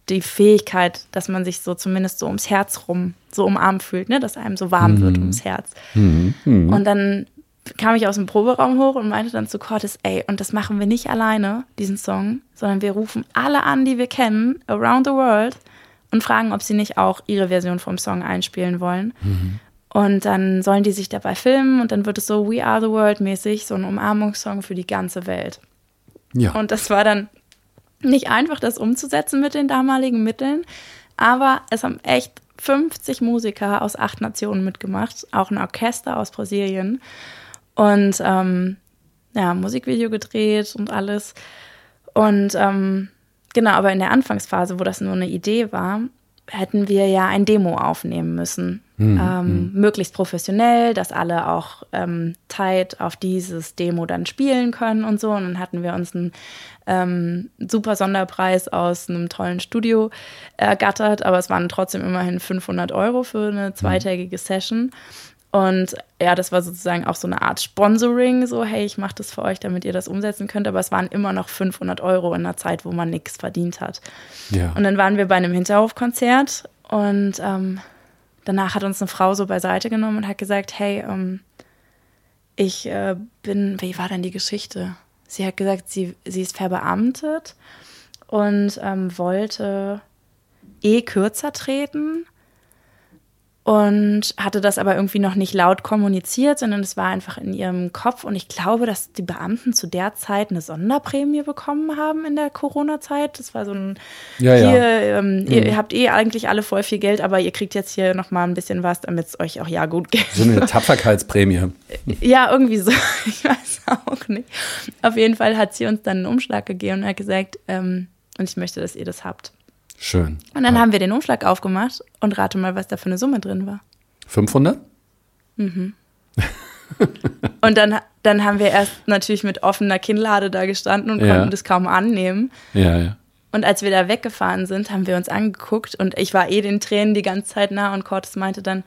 die Fähigkeit, dass man sich so zumindest so ums Herz rum so umarmt fühlt, ne? dass einem so warm mhm. wird ums Herz. Mhm. Mhm. Und dann kam ich aus dem Proberaum hoch und meinte dann zu Cortis, ey, und das machen wir nicht alleine, diesen Song, sondern wir rufen alle an, die wir kennen, around the world und fragen, ob sie nicht auch ihre Version vom Song einspielen wollen. Mhm. Und dann sollen die sich dabei filmen und dann wird es so We Are the World mäßig, so ein Umarmungssong für die ganze Welt. Ja. Und das war dann nicht einfach, das umzusetzen mit den damaligen Mitteln, aber es haben echt 50 Musiker aus acht Nationen mitgemacht, auch ein Orchester aus Brasilien und ähm, ja, Musikvideo gedreht und alles. Und ähm, genau, aber in der Anfangsphase, wo das nur eine Idee war, hätten wir ja ein Demo aufnehmen müssen. Mhm. Ähm, möglichst professionell, dass alle auch ähm, tight auf dieses Demo dann spielen können und so. Und dann hatten wir uns einen ähm, super Sonderpreis aus einem tollen Studio ergattert, aber es waren trotzdem immerhin 500 Euro für eine zweitägige Session. Und ja, das war sozusagen auch so eine Art Sponsoring, so hey, ich mache das für euch, damit ihr das umsetzen könnt. Aber es waren immer noch 500 Euro in einer Zeit, wo man nichts verdient hat. Ja. Und dann waren wir bei einem Hinterhofkonzert und ähm, danach hat uns eine Frau so beiseite genommen und hat gesagt, hey, ähm, ich äh, bin, wie war denn die Geschichte? Sie hat gesagt, sie, sie ist verbeamtet und ähm, wollte eh kürzer treten und hatte das aber irgendwie noch nicht laut kommuniziert, sondern es war einfach in ihrem Kopf. Und ich glaube, dass die Beamten zu der Zeit eine Sonderprämie bekommen haben in der Corona-Zeit. Das war so ein, Ja, ja. hier, ähm, ihr, ihr habt eh eigentlich alle voll viel Geld, aber ihr kriegt jetzt hier noch mal ein bisschen was, damit es euch auch ja gut geht. So eine Tapferkeitsprämie. Ja, irgendwie so. Ich weiß auch nicht. Auf jeden Fall hat sie uns dann einen Umschlag gegeben und hat gesagt, ähm, und ich möchte, dass ihr das habt. Schön. Und dann haben wir den Umschlag aufgemacht und rate mal, was da für eine Summe drin war. 500? Und dann, dann haben wir erst natürlich mit offener Kinnlade da gestanden und Ja. konnten das kaum annehmen. Ja, ja. Und als wir da weggefahren sind, haben wir uns angeguckt und ich war eh den Tränen die ganze Zeit nah und Cortes meinte dann,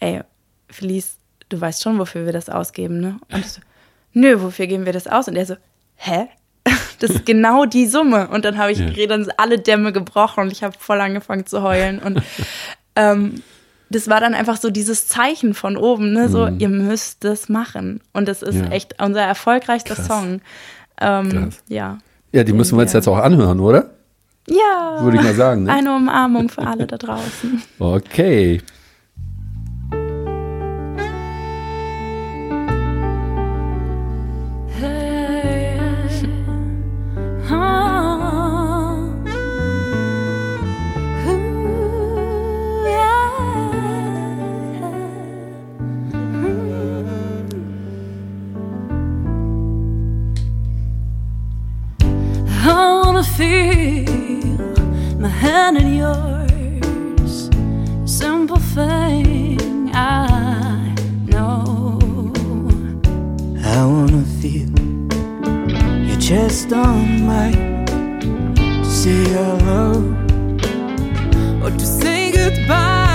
ey, Felice, du weißt schon, wofür wir das ausgeben, ne? Und ich so, nö, wofür geben wir das aus? Und er so, hä? Das ist genau die Summe. Und dann habe ich Ja. dann sind alle Dämme gebrochen und ich habe voll angefangen zu heulen. Und ähm, das war dann einfach so dieses Zeichen von oben, ne? So, ihr müsst das machen. Und das ist Mhm. Ja. echt unser erfolgreichster Krass. Song. Ähm, ja. Ja, die müssen wir uns jetzt auch anhören, oder? Ja. Würde ich mal sagen, ne? Eine Umarmung für alle da draußen. Okay. Wanna feel my hand in yours. Simple thing I know. I wanna feel your chest on mine to say hello. or to say goodbye.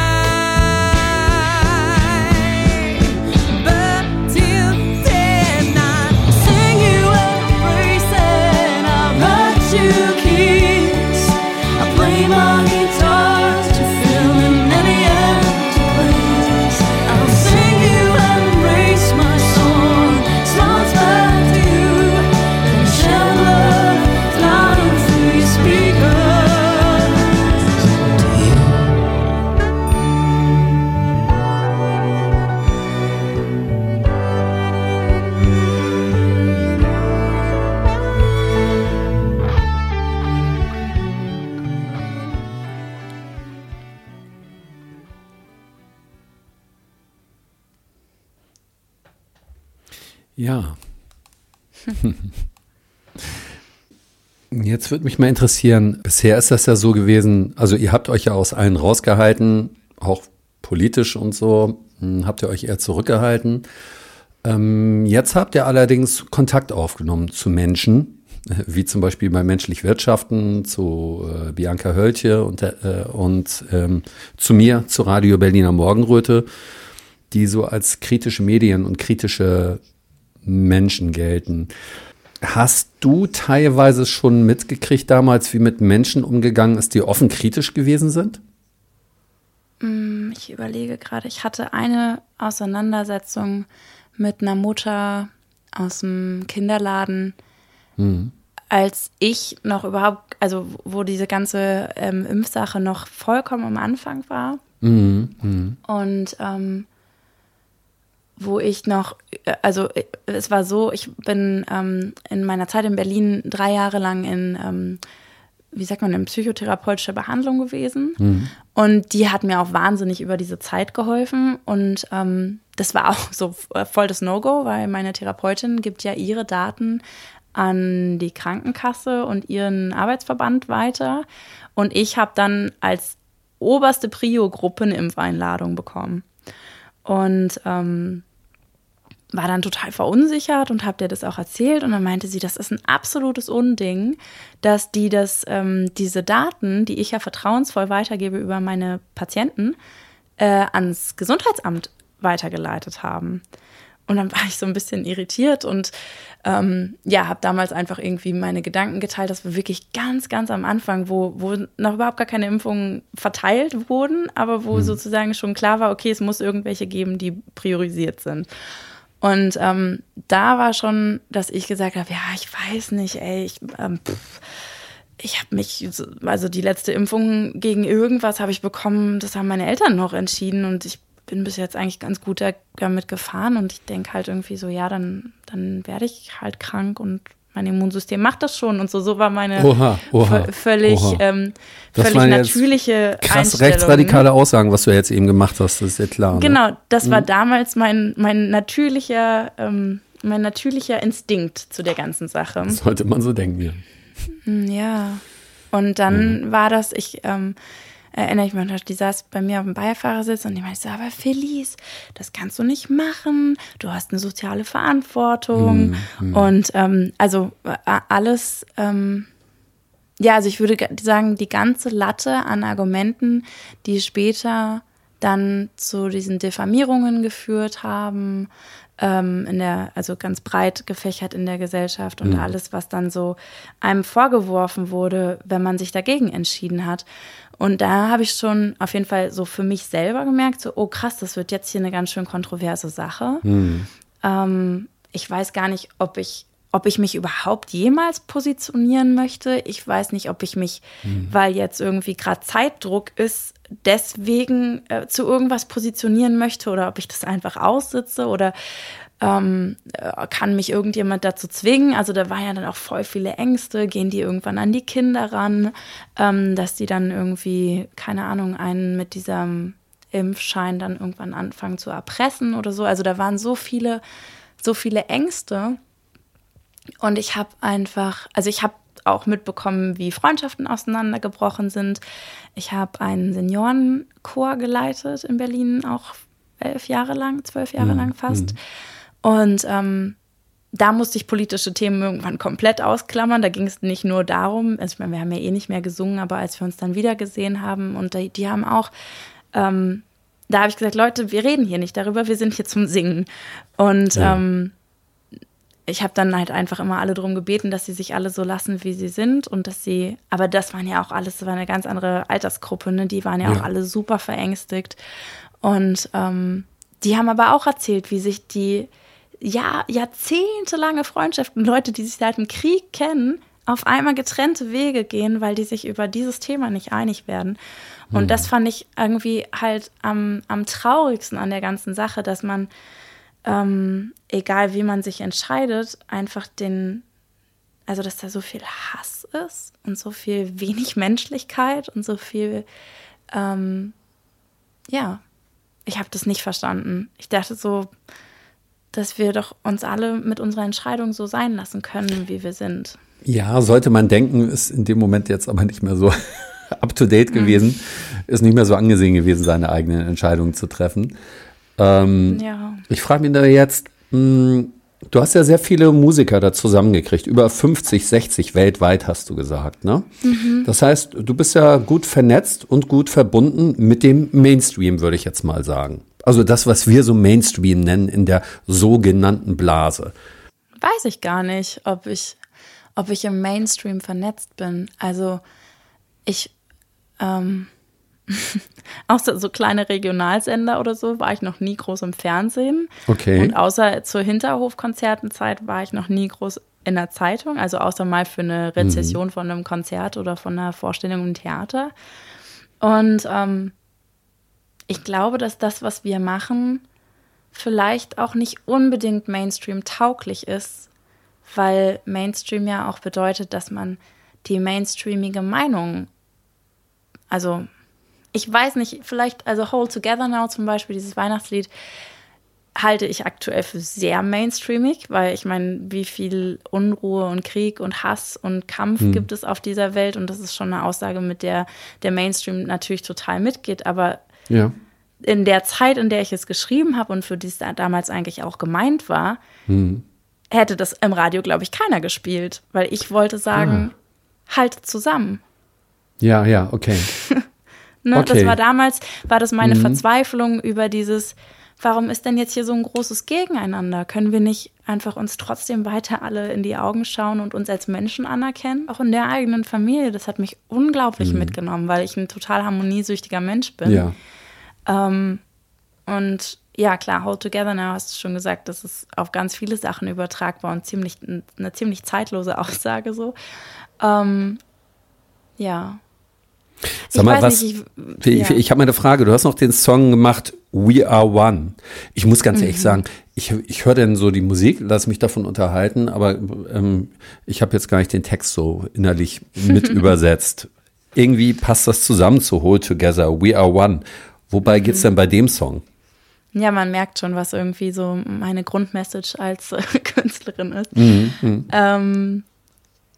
Jetzt würde mich mal interessieren, bisher ist das ja so gewesen, also ihr habt euch ja aus allen rausgehalten, auch politisch und so, hm, habt ihr euch eher zurückgehalten. Ähm, jetzt habt ihr allerdings Kontakt aufgenommen zu Menschen, wie zum Beispiel bei Menschlich Wirtschaften, zu äh, Bianca Höltje und, äh, und ähm, zu mir, zu Radio Berliner Morgenröte, die so als kritische Medien und kritische Menschen gelten. Hast du teilweise schon mitgekriegt damals, wie mit Menschen umgegangen ist, die offen kritisch gewesen sind? Ich überlege gerade, ich hatte eine Auseinandersetzung mit einer Mutter aus dem Kinderladen, als ich noch überhaupt, also wo diese ganze ähm, Impfsache noch vollkommen am Anfang war. Und ähm, wo ich noch, äh, also äh, es war so, ich bin ähm, in meiner Zeit in Berlin drei Jahre lang in, ähm, wie sagt man, in psychotherapeutischer Behandlung gewesen. Und die hat mir auch wahnsinnig über diese Zeit geholfen. Und ähm, das war auch so äh, voll das No-Go, weil meine Therapeutin gibt ja ihre Daten an die Krankenkasse und ihren Arbeitsverband weiter. Und ich habe dann als oberste Prio-Gruppe eine Impfeinladung bekommen. Und ähm, war dann total verunsichert und habe dir das auch erzählt. Und dann meinte sie, das ist ein absolutes Unding, dass die das, ähm, diese Daten, die ich ja vertrauensvoll weitergebe über meine Patienten, äh, ans Gesundheitsamt weitergeleitet haben. Und dann war ich so ein bisschen irritiert und ähm, ja, habe damals einfach irgendwie meine Gedanken geteilt. Das war wirklich ganz, ganz am Anfang, wo, wo noch überhaupt gar keine Impfungen verteilt wurden, aber wo sozusagen schon klar war, okay, es muss irgendwelche geben, die priorisiert sind. Und ähm, da war schon, dass ich gesagt habe, ja, ich weiß nicht, ey, ich, ähm, pff, ich habe mich, so- also die letzte Impfung gegen irgendwas habe ich bekommen, das haben meine Eltern noch entschieden und ich bin bis jetzt eigentlich ganz gut da- damit gefahren und ich denke halt irgendwie so, ja, dann, dann werde ich halt krank und mein Immunsystem macht das schon und so. So war meine Oha, oha, vö- völlig, oha. Ähm, Das völlig waren jetzt natürliche Krass Einstellung. rechtsradikale Aussagen, was du jetzt eben gemacht hast, das ist ja klar. Ne? Genau, das war damals mein, mein natürlicher, ähm, mein natürlicher Instinkt zu der ganzen Sache. Sollte man so denken, ja. Ja. Und dann war das, ich ähm, erinnere ich mich noch, die saß bei mir auf dem Beifahrersitz und die meinte so, aber Felice, das kannst du nicht machen. Du hast eine soziale Verantwortung. Und ähm, also äh, alles, ähm, ja, also ich würde ge- sagen, die ganze Latte an Argumenten, die später dann zu diesen Diffamierungen geführt haben, ähm, in der, also ganz breit gefächert in der Gesellschaft und alles, was dann so einem vorgeworfen wurde, wenn man sich dagegen entschieden hat. Und da habe ich schon auf jeden Fall so für mich selber gemerkt, so, oh krass, das wird jetzt hier eine ganz schön kontroverse Sache. Ähm, ich weiß gar nicht, ob ich, ob ich mich überhaupt jemals positionieren möchte. Ich weiß nicht, ob ich mich, weil jetzt irgendwie gerade Zeitdruck ist, deswegen äh, zu irgendwas positionieren möchte oder ob ich das einfach aussitze oder ähm, äh, kann mich irgendjemand dazu zwingen? Also da waren ja dann auch voll viele Ängste. Gehen die irgendwann an die Kinder ran, ähm, dass die dann irgendwie, keine Ahnung, einen mit diesem Impfschein dann irgendwann anfangen zu erpressen oder so. Also da waren so viele, so viele Ängste. Und ich habe einfach, also ich habe auch mitbekommen, wie Freundschaften auseinandergebrochen sind. Ich habe einen Seniorenchor geleitet in Berlin, auch elf Jahre lang, zwölf Jahre lang fast. Und ähm, da musste ich politische Themen irgendwann komplett ausklammern. Da ging es nicht nur darum, also ich meine, wir haben ja eh nicht mehr gesungen, aber als wir uns dann wieder gesehen haben und die, die haben auch, ähm, da habe ich gesagt, Leute, wir reden hier nicht darüber, wir sind hier zum Singen. Und Ja. ähm, ich habe dann halt einfach immer alle darum gebeten, dass sie sich alle so lassen, wie sie sind und dass sie, aber das waren ja auch alles, das war eine ganz andere Altersgruppe, ne? die waren ja, Ja. auch alle super verängstigt und ähm, die haben aber auch erzählt, wie sich die ja, jahrzehntelange Freundschaften, Leute, die sich seit dem Krieg kennen, auf einmal getrennte Wege gehen, weil die sich über dieses Thema nicht einig werden. Und das fand ich irgendwie halt am, am traurigsten an der ganzen Sache, dass man, ähm, egal wie man sich entscheidet, einfach den, also dass da so viel Hass ist und so viel wenig Menschlichkeit und so viel, ähm, ja, ich habe das nicht verstanden. Ich dachte so, dass wir doch uns alle mit unserer Entscheidung so sein lassen können, wie wir sind. Ja, sollte man denken, ist in dem Moment jetzt aber nicht mehr so up to date gewesen, ist nicht mehr so angesehen gewesen, seine eigenen Entscheidungen zu treffen. Ähm, Ja. Ich frage mich da jetzt, mh, du hast ja sehr viele Musiker da zusammengekriegt, über 50, 60 weltweit hast du gesagt, ne? Das heißt, du bist ja gut vernetzt und gut verbunden mit dem Mainstream, würde ich jetzt mal sagen. Also das, was wir so Mainstream nennen in der sogenannten Blase. Weiß ich gar nicht, ob ich, ob ich im Mainstream vernetzt bin. Also ich, ähm, außer so kleine Regionalsender oder so, war ich noch nie groß im Fernsehen. Okay. Und außer zur Hinterhofkonzertenzeit war ich noch nie groß in der Zeitung, also außer mal für eine Rezession von einem Konzert oder von einer Vorstellung im Theater. Und ähm, ich glaube, dass das, was wir machen, vielleicht auch nicht unbedingt Mainstream tauglich ist, weil Mainstream ja auch bedeutet, dass man die mainstreamige Meinung, also ich weiß nicht, vielleicht, also Hold Together Now zum Beispiel, dieses Weihnachtslied, halte ich aktuell für sehr mainstreamig, weil ich meine, wie viel Unruhe und Krieg und Hass und Kampf gibt es auf dieser Welt und das ist schon eine Aussage, mit der der Mainstream natürlich total mitgeht, aber Ja. in der Zeit, in der ich es geschrieben habe und für die es da damals eigentlich auch gemeint war, hätte das im Radio, glaube ich, keiner gespielt, weil ich wollte sagen, haltet zusammen. Ja, ja, okay. Ne? Okay. Das war damals, war das meine Verzweiflung über dieses warum ist denn jetzt hier so ein großes Gegeneinander? Können wir nicht einfach uns trotzdem weiter alle in die Augen schauen und uns als Menschen anerkennen? Auch in der eigenen Familie. Das hat mich unglaublich mitgenommen, weil ich ein total harmoniesüchtiger Mensch bin. Ja. Ähm, und ja, klar, Hold Together Now hast du schon gesagt, das ist auf ganz viele Sachen übertragbar und ziemlich, eine ziemlich zeitlose Aussage so. Ähm, ja. Sag Ich mal, was. nicht, ich ich- ich, ja. ich habe mal eine Frage. Du hast noch den Song gemacht, We Are One. Ich muss ganz Mhm. ehrlich sagen, ich, ich höre denn so die Musik, lass mich davon unterhalten, aber ähm, ich habe jetzt gar nicht den Text so innerlich mit übersetzt. Irgendwie passt das zusammen zu Hold Together, We Are One. Wobei Mhm. geht's denn bei dem Song? Ja, man merkt schon, was irgendwie so meine Grundmessage als äh, Künstlerin ist. Ähm,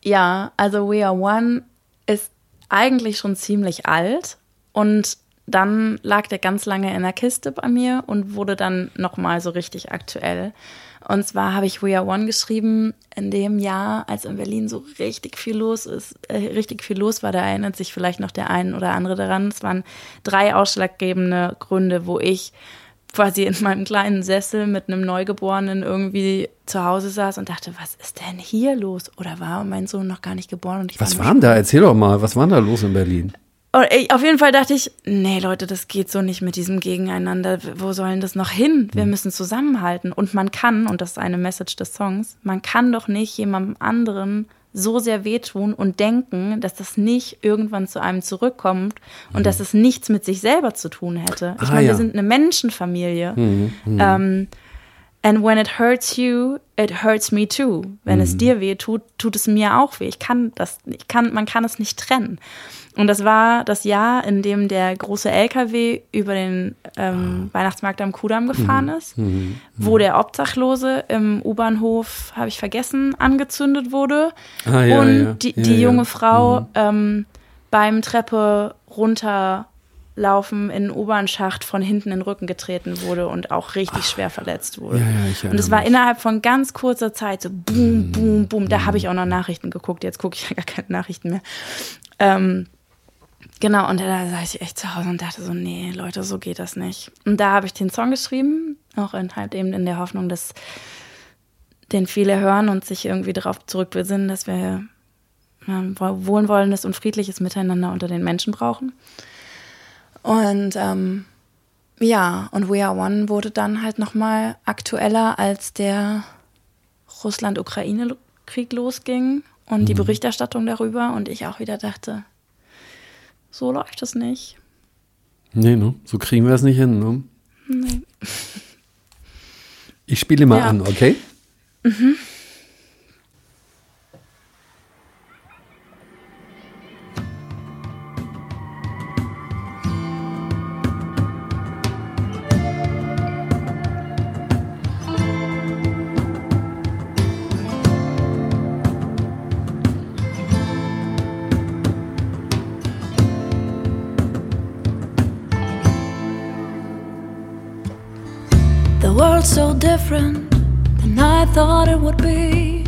ja, also We Are One ist eigentlich schon ziemlich alt und dann lag der ganz lange in der Kiste bei mir und wurde dann nochmal so richtig aktuell. Und zwar habe ich We Are One geschrieben in dem Jahr, als in Berlin so richtig viel los ist, äh, richtig viel los war. Da erinnert sich vielleicht noch der ein oder andere daran. Es waren drei ausschlaggebende Gründe, wo ich quasi in meinem kleinen Sessel mit einem Neugeborenen irgendwie zu Hause saß und dachte, was ist denn hier los? Oder war mein Sohn noch gar nicht geboren? Und ich Was war war denn da? Erzähl doch mal, was war da los in Berlin? Auf jeden Fall dachte ich, nee, Leute, das geht so nicht mit diesem Gegeneinander. Wo sollen das noch hin? Wir müssen zusammenhalten. Und man kann, und das ist eine Message des Songs, man kann doch nicht jemandem anderen so sehr wehtun und denken, dass das nicht irgendwann zu einem zurückkommt und dass es nichts mit sich selber zu tun hätte. Ich Ah, meine, ja. wir sind eine Menschenfamilie. Ähm, And when it hurts you, it hurts me too. Wenn es dir weh tut, tut es mir auch weh. Ich kann das, ich kann, man kann es nicht trennen. Und das war das Jahr, in dem der große LKW über den ähm, Weihnachtsmarkt am Kudamm gefahren ist, wo der Obdachlose im U-Bahnhof, habe ich vergessen, angezündet wurde. Ah, ja, und ja. die, die ja. junge Frau ähm, beim Treppe runterlaufen in den U-Bahn-Schacht von hinten in den Rücken getreten wurde und auch richtig schwer verletzt wurde. Ja, ja, und es war mich. innerhalb von ganz kurzer Zeit so boom, boom, boom. Da habe ich auch noch Nachrichten geguckt. Jetzt gucke ich ja gar keine Nachrichten mehr. Ähm, genau, und da saß ich echt zu Hause und dachte so, nee, Leute, so geht das nicht. Und da habe ich den Song geschrieben, auch in, halt eben in der Hoffnung, dass den viele hören und sich irgendwie darauf zurückbesinnen, dass wir wohl- wohlwollendes und friedliches Miteinander unter den Menschen brauchen. Und ähm, ja, und We Are One wurde dann halt nochmal aktueller, als der Russland-Ukraine-Krieg losging und die Berichterstattung darüber und ich auch wieder dachte, so läuft es nicht. Nee, ne? So kriegen wir es nicht hin, ne? Nee. Ich spiele mal Ja. an, okay? The so different than I thought it would be.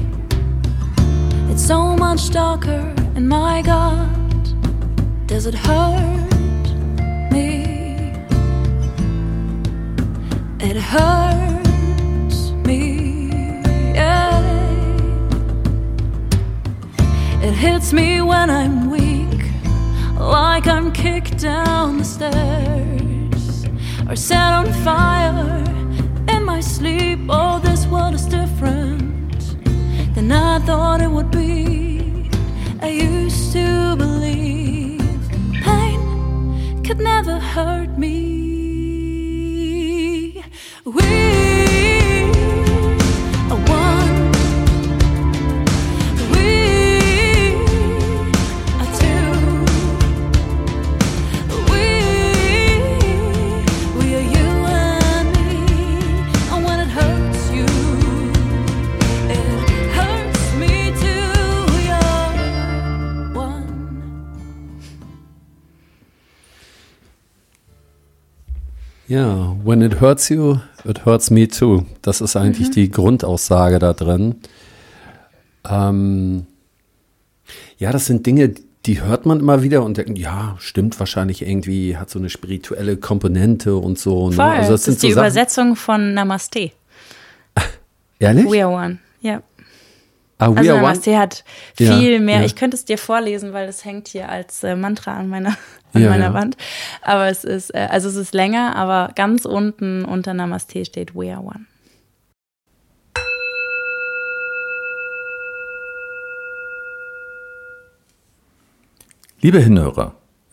It's so much darker, and my God, does it hurt me? It hurts me, yeah. It hits me when I'm weak, like I'm kicked down the stairs or set on fire my sleep. Oh, this world is different than I thought it would be. I used to believe pain could never hurt me. Ja, when it hurts you, it hurts me too. Das ist eigentlich die Grundaussage da drin. Ähm, ja, das sind Dinge, die hört man immer wieder und denkt, ja, stimmt wahrscheinlich irgendwie, hat so eine spirituelle Komponente und so. Ne? Voll. Also das, ist die so Sachen- Übersetzung von Namaste. Ehrlich? We are one. Ja. Ah, we Also are one? Namaste hat Ja, viel mehr. ja. Ich könnte es dir vorlesen, weil es hängt hier als äh, Mantra an meiner, an Ja, meiner ja. Wand. Aber es ist, äh, also es ist länger, aber ganz unten unter Namaste steht We are one. Liebe Hinhörer,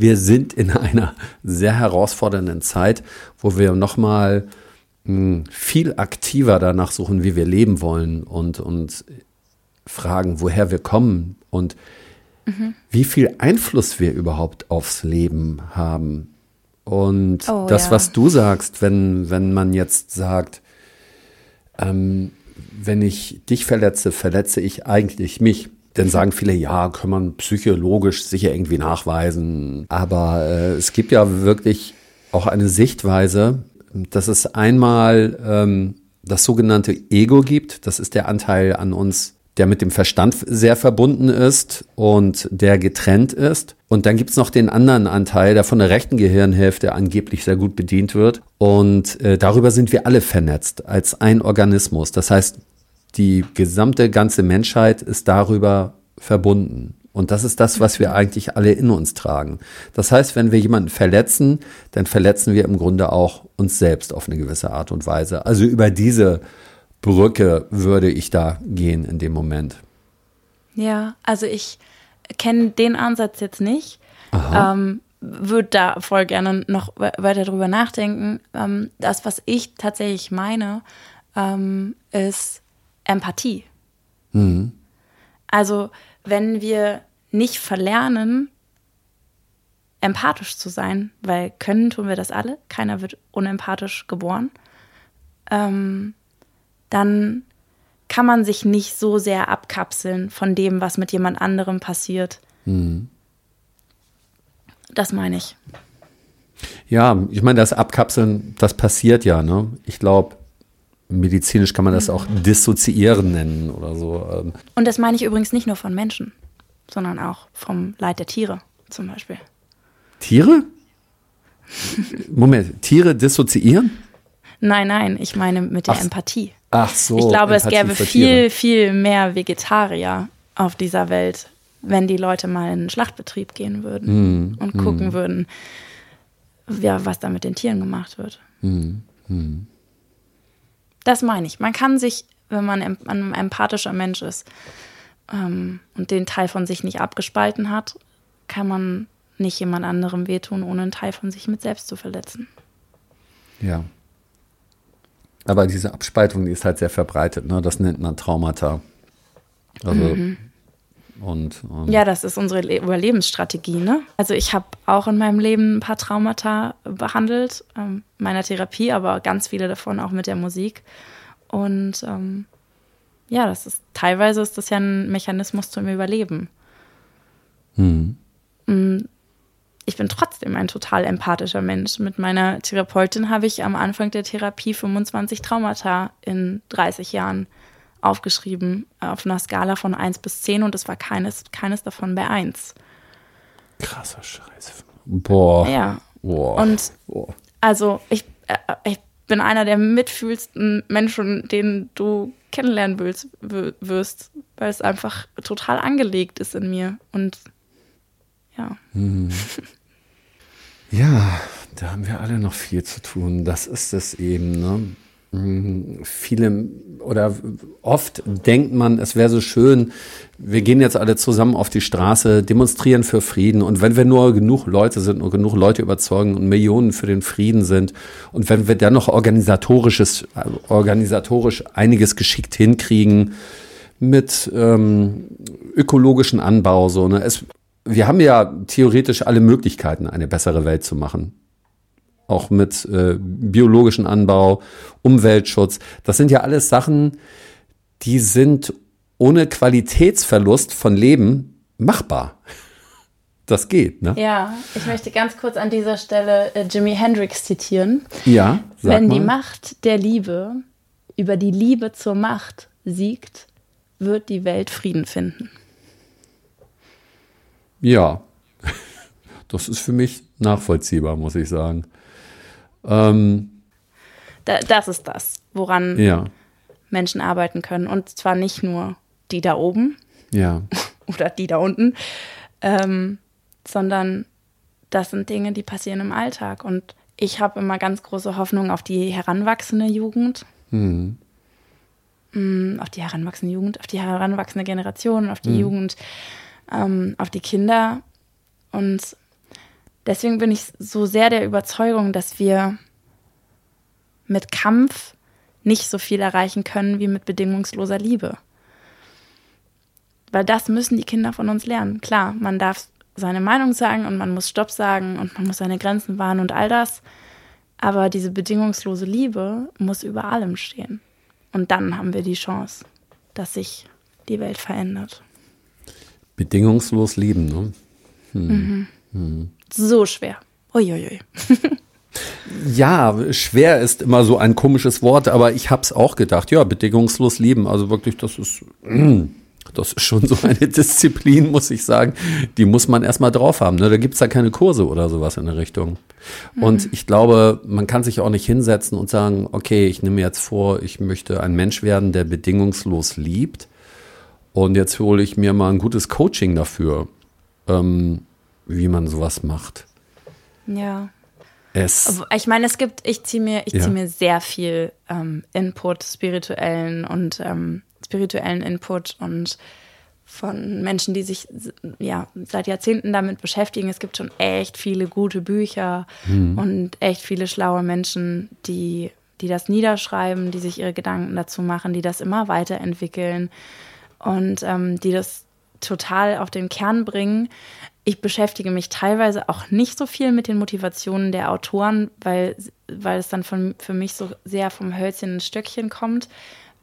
Wir sind in einer sehr herausfordernden Zeit, wo wir nochmal viel aktiver danach suchen, wie wir leben wollen und uns fragen, woher wir kommen und wie viel Einfluss wir überhaupt aufs Leben haben. Und Oh, das, ja. was du sagst, wenn, wenn man jetzt sagt, ähm, wenn ich dich verletze, verletze ich eigentlich mich. Dann sagen viele, ja, kann man psychologisch sicher irgendwie nachweisen. Aber äh, es gibt ja wirklich auch eine Sichtweise, dass es einmal ähm, das sogenannte Ego gibt. Das ist der Anteil an uns, der mit dem Verstand sehr verbunden ist und der getrennt ist. Und dann gibt es noch den anderen Anteil, der von der rechten Gehirnhälfte angeblich sehr gut bedient wird. Und äh, darüber sind wir alle vernetzt als ein Organismus. Das heißt, die gesamte ganze Menschheit ist darüber verbunden. Und das ist das, was wir eigentlich alle in uns tragen. Das heißt, wenn wir jemanden verletzen, dann verletzen wir im Grunde auch uns selbst auf eine gewisse Art und Weise. Also über diese Brücke würde ich da gehen in dem Moment. Ja, also ich kenne den Ansatz jetzt nicht. Ähm, würde da voll gerne noch we- weiter drüber nachdenken. Ähm, das, was ich tatsächlich meine, ähm, ist Empathie. Also, wenn wir nicht verlernen, empathisch zu sein, weil können tun wir das alle, keiner wird unempathisch geboren, ähm, dann kann man sich nicht so sehr abkapseln von dem, was mit jemand anderem passiert. Das meine ich. Ja, ich meine, das Abkapseln, das passiert ja. Ne? Ich glaube, medizinisch kann man das auch dissoziieren nennen oder so. Ähm, Und das meine ich übrigens nicht nur von Menschen, sondern auch vom Leid der Tiere zum Beispiel. Tiere? Moment, Tiere dissoziieren? Nein, nein, ich meine mit der Ach, Empathie. Ach so. ich glaube, es Empathie gäbe für viel, viel mehr Vegetarier auf dieser Welt, wenn die Leute mal in einen Schlachtbetrieb gehen würden Hm, und gucken würden, ja, was da mit den Tieren gemacht wird. Hm, Das meine ich. Man kann sich, wenn man ein empathischer Mensch ist ähm, und den Teil von sich nicht abgespalten hat, kann man nicht jemand anderem wehtun, ohne einen Teil von sich mit selbst zu verletzen. Ja. Aber diese Abspaltung, die ist halt sehr verbreitet. Ne? Das nennt man Traumata. Also, und, und Ja, das ist unsere Le Überlebensstrategie. Ne? Also ich habe auch in meinem Leben ein paar Traumata behandelt, ähm, meiner Therapie, aber ganz viele davon auch mit der Musik. Und ähm, ja, das ist teilweise ist das ja ein Mechanismus zum Überleben. Mm, Ich bin trotzdem ein total empathischer Mensch. Mit meiner Therapeutin habe ich am Anfang der Therapie 25 Traumata in 30 Jahren aufgeschrieben, auf einer Skala von 1 bis 10 und es war keines, keines davon bei 1. krasser Scheiß. Boah. Ja. Boah. Und Boah. also ich, äh, ich bin einer der mitfühlsten Menschen, den du kennenlernen willst, wirst, weil es einfach total angelegt ist in mir. Und ja. Ja, da haben wir alle noch viel zu tun. Das ist es eben. Ne? Mm, Viele oder oft denkt man, es wäre so schön, wir gehen jetzt alle zusammen auf die Straße, demonstrieren für Frieden. Und wenn wir nur genug Leute sind und genug Leute überzeugen und Millionen für den Frieden sind und wenn wir dann noch organisatorisches, äh, organisatorisch einiges geschickt hinkriegen, mit ähm, ökologischen Anbau, so, ne? Es, wir haben ja theoretisch alle Möglichkeiten, eine bessere Welt zu machen. Auch mit äh, biologischen Anbau, Umweltschutz. Das sind ja alles Sachen, die sind ohne Qualitätsverlust von Leben machbar. Das geht, ne? Ja, ich möchte ganz kurz an dieser Stelle äh, Jimi Hendrix zitieren. Ja, sag Wenn die mal. Macht der Liebe über die Liebe zur Macht siegt, wird die Welt Frieden finden. Ja, das ist für mich nachvollziehbar, muss ich sagen. Ähm, Da, das ist das, woran ja, Menschen arbeiten können. Und zwar nicht nur die da oben ja, oder die da unten, ähm, sondern das sind Dinge, die passieren im Alltag. Und ich habe immer ganz große Hoffnung auf die heranwachsende Jugend. Mm, Auf die heranwachsende Jugend, auf die heranwachsende Generation, auf die Jugend, ähm, auf die Kinder. Und deswegen bin ich so sehr der Überzeugung, dass wir mit Kampf nicht so viel erreichen können wie mit bedingungsloser Liebe. Weil das müssen die Kinder von uns lernen. Klar, man darf seine Meinung sagen und man muss Stopp sagen und man muss seine Grenzen wahren und all das. Aber diese bedingungslose Liebe muss über allem stehen. Und dann haben wir die Chance, dass sich die Welt verändert. bedingungslos lieben, ne? So schwer. Uiuiui. Ja, schwer ist immer so ein komisches Wort, aber ich hab's auch gedacht. Ja, bedingungslos lieben. Also wirklich, das ist, mm, das ist schon so eine Disziplin, muss ich sagen. Die muss man erstmal drauf haben. Ne? Da gibt's da keine Kurse oder sowas in der Richtung. Und ich glaube, man kann sich auch nicht hinsetzen und sagen, okay, ich nehme mir jetzt vor, ich möchte ein Mensch werden, der bedingungslos liebt. Und jetzt hole ich mir mal ein gutes Coaching dafür, ähm, wie man sowas macht. Ja. Es, Ich meine, es gibt, ich ziehe mir, ich Ja. ziehe mir sehr viel ähm, Input, spirituellen und ähm, spirituellen Input und von Menschen, die sich ja seit Jahrzehnten damit beschäftigen. Es gibt schon echt viele gute Bücher und echt viele schlaue Menschen, die, die das niederschreiben, die sich ihre Gedanken dazu machen, die das immer weiterentwickeln und ähm, die das total auf den Kern bringen. Ich beschäftige mich teilweise auch nicht so viel mit den Motivationen der Autoren, weil, weil es dann von, für mich so sehr vom Hölzchen ins Stöckchen kommt.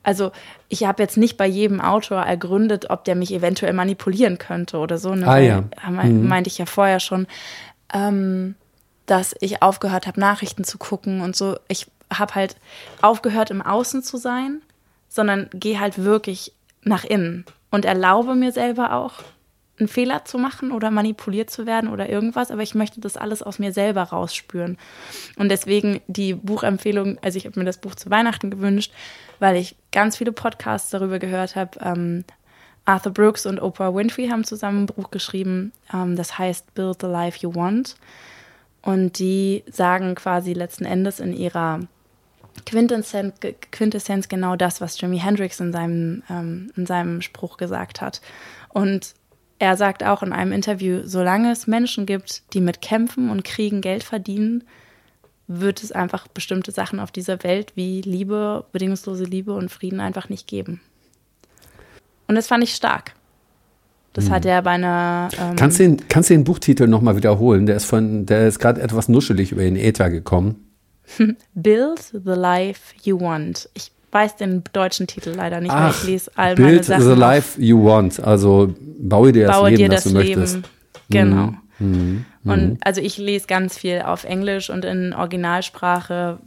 Also ich habe jetzt nicht bei jedem Autor ergründet, ob der mich eventuell manipulieren könnte oder so. Ne? Ah, ja. me- Meinte ich ja vorher schon, ähm, dass ich aufgehört habe, Nachrichten zu gucken und so. Ich habe halt aufgehört, im Außen zu sein, sondern gehe halt wirklich nach innen und erlaube mir selber auch, einen Fehler zu machen oder manipuliert zu werden oder irgendwas, aber ich möchte das alles aus mir selber rausspüren. Und deswegen die Buchempfehlung, also ich habe mir das Buch zu Weihnachten gewünscht, weil ich ganz viele Podcasts darüber gehört habe. Ähm, Arthur Brooks und Oprah Winfrey haben zusammen ein Buch geschrieben, ähm, das heißt Build the Life You Want. Und die sagen quasi letzten Endes in ihrer Quintessenz, Quintessenz genau das, was Jimi Hendrix in seinem, ähm, in seinem Spruch gesagt hat. Und er sagt auch in einem Interview, solange es Menschen gibt, die mit Kämpfen und Kriegen Geld verdienen, wird es einfach bestimmte Sachen auf dieser Welt wie Liebe, bedingungslose Liebe und Frieden einfach nicht geben. Und das fand ich stark. Das hat er bei einer. Ähm, Kannst du den, kannst du den Buchtitel nochmal wiederholen? Der ist von, der ist gerade etwas nuschelig über den Äther gekommen. Build the Life You Want. Ich weiß den deutschen Titel leider nicht, weil ich lese all meine Build Sachen. the life you want. Also baue dir das baue Leben, dir das das du Leben. möchtest. Mhm. Genau. Und also ich lese ganz viel auf Englisch und in Originalsprache,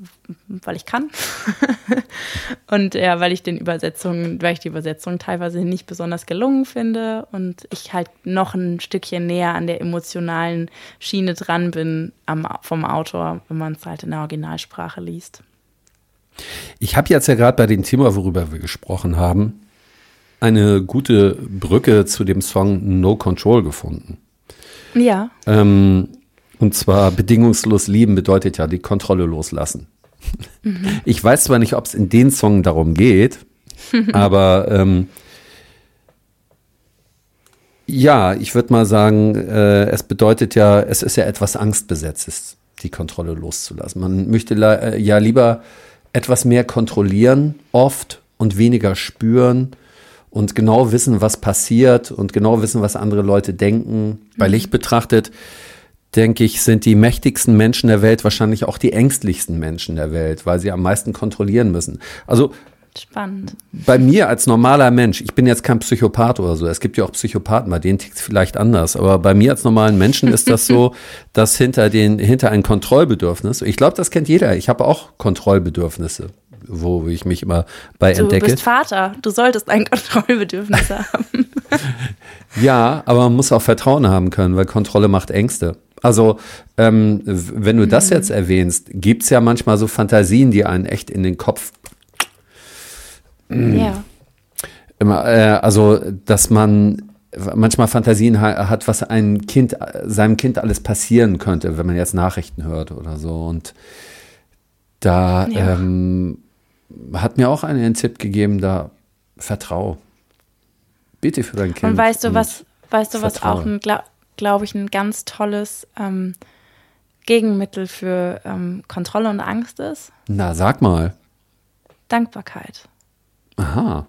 weil ich kann. und ja, weil ich den Übersetzungen, weil ich die Übersetzung teilweise nicht besonders gelungen finde und ich halt noch ein Stückchen näher an der emotionalen Schiene dran bin am, vom Autor, wenn man es halt in der Originalsprache liest. Ich habe jetzt ja gerade bei dem Thema, worüber wir gesprochen haben, eine gute Brücke zu dem Song No Control gefunden. Ja. Ähm, und zwar bedingungslos lieben bedeutet ja die Kontrolle loslassen. Ich weiß zwar nicht, ob es in den Song darum geht, aber ähm, ja, ich würde mal sagen, äh, es bedeutet ja, es ist ja etwas Angstbesetztes, die Kontrolle loszulassen. Man möchte äh, ja lieber etwas mehr kontrollieren, oft und weniger spüren und genau wissen, was passiert und genau wissen, was andere Leute denken. Bei Licht betrachtet, denke ich, sind die mächtigsten Menschen der Welt wahrscheinlich auch die ängstlichsten Menschen der Welt, weil sie am meisten kontrollieren müssen. Also Spannend. bei mir als normaler Mensch, ich bin jetzt kein Psychopath oder so, es gibt ja auch Psychopathen, bei denen tickt es vielleicht anders, aber bei mir als normalen Menschen ist das so, dass hinter den, hinter ein Kontrollbedürfnis, ich glaube, das kennt jeder, ich habe auch Kontrollbedürfnisse, wo ich mich immer bei Du entdecke. bist Vater, du solltest ein Kontrollbedürfnis haben. Ja, aber man muss auch Vertrauen haben können, weil Kontrolle macht Ängste. Also, ähm, wenn du das jetzt erwähnst, gibt's ja manchmal so Fantasien, die einen echt in den Kopf ja. immer, äh, also, dass man manchmal Fantasien ha hat, was ein Kind, seinem Kind alles passieren könnte, wenn man jetzt Nachrichten hört oder so. Und da Ja. ähm, hat mir auch einer einen Tipp gegeben, da vertrau. Bitte für dein Kind. Und weißt du, was, weißt du, was vertraue. auch, ein, glaube glaub ich, ein ganz tolles ähm, Gegenmittel für ähm, Kontrolle und Angst ist? Na, sag mal. Dankbarkeit. Aha.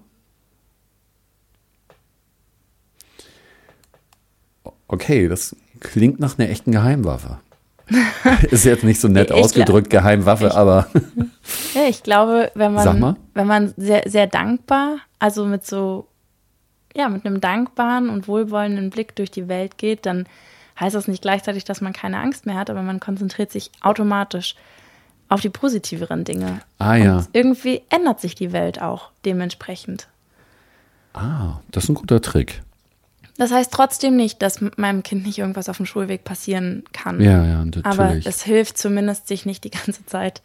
Okay, das klingt nach einer echten Geheimwaffe. Ist jetzt nicht so nett Ich glaub- ausgedrückt, Geheimwaffe, aber Ja, ich glaube, wenn man, wenn man sehr, sehr dankbar, also mit so, ja, mit einem dankbaren und wohlwollenden Blick durch die Welt geht, dann heißt das nicht gleichzeitig, dass man keine Angst mehr hat, aber man konzentriert sich automatisch auf die positiveren Dinge. Ah, ja. Und irgendwie ändert sich die Welt auch dementsprechend. ah, das ist ein guter Trick. Das heißt trotzdem nicht, dass meinem Kind nicht irgendwas auf dem Schulweg passieren kann. Ja, ja, natürlich. Aber es hilft zumindest, sich nicht die ganze Zeit,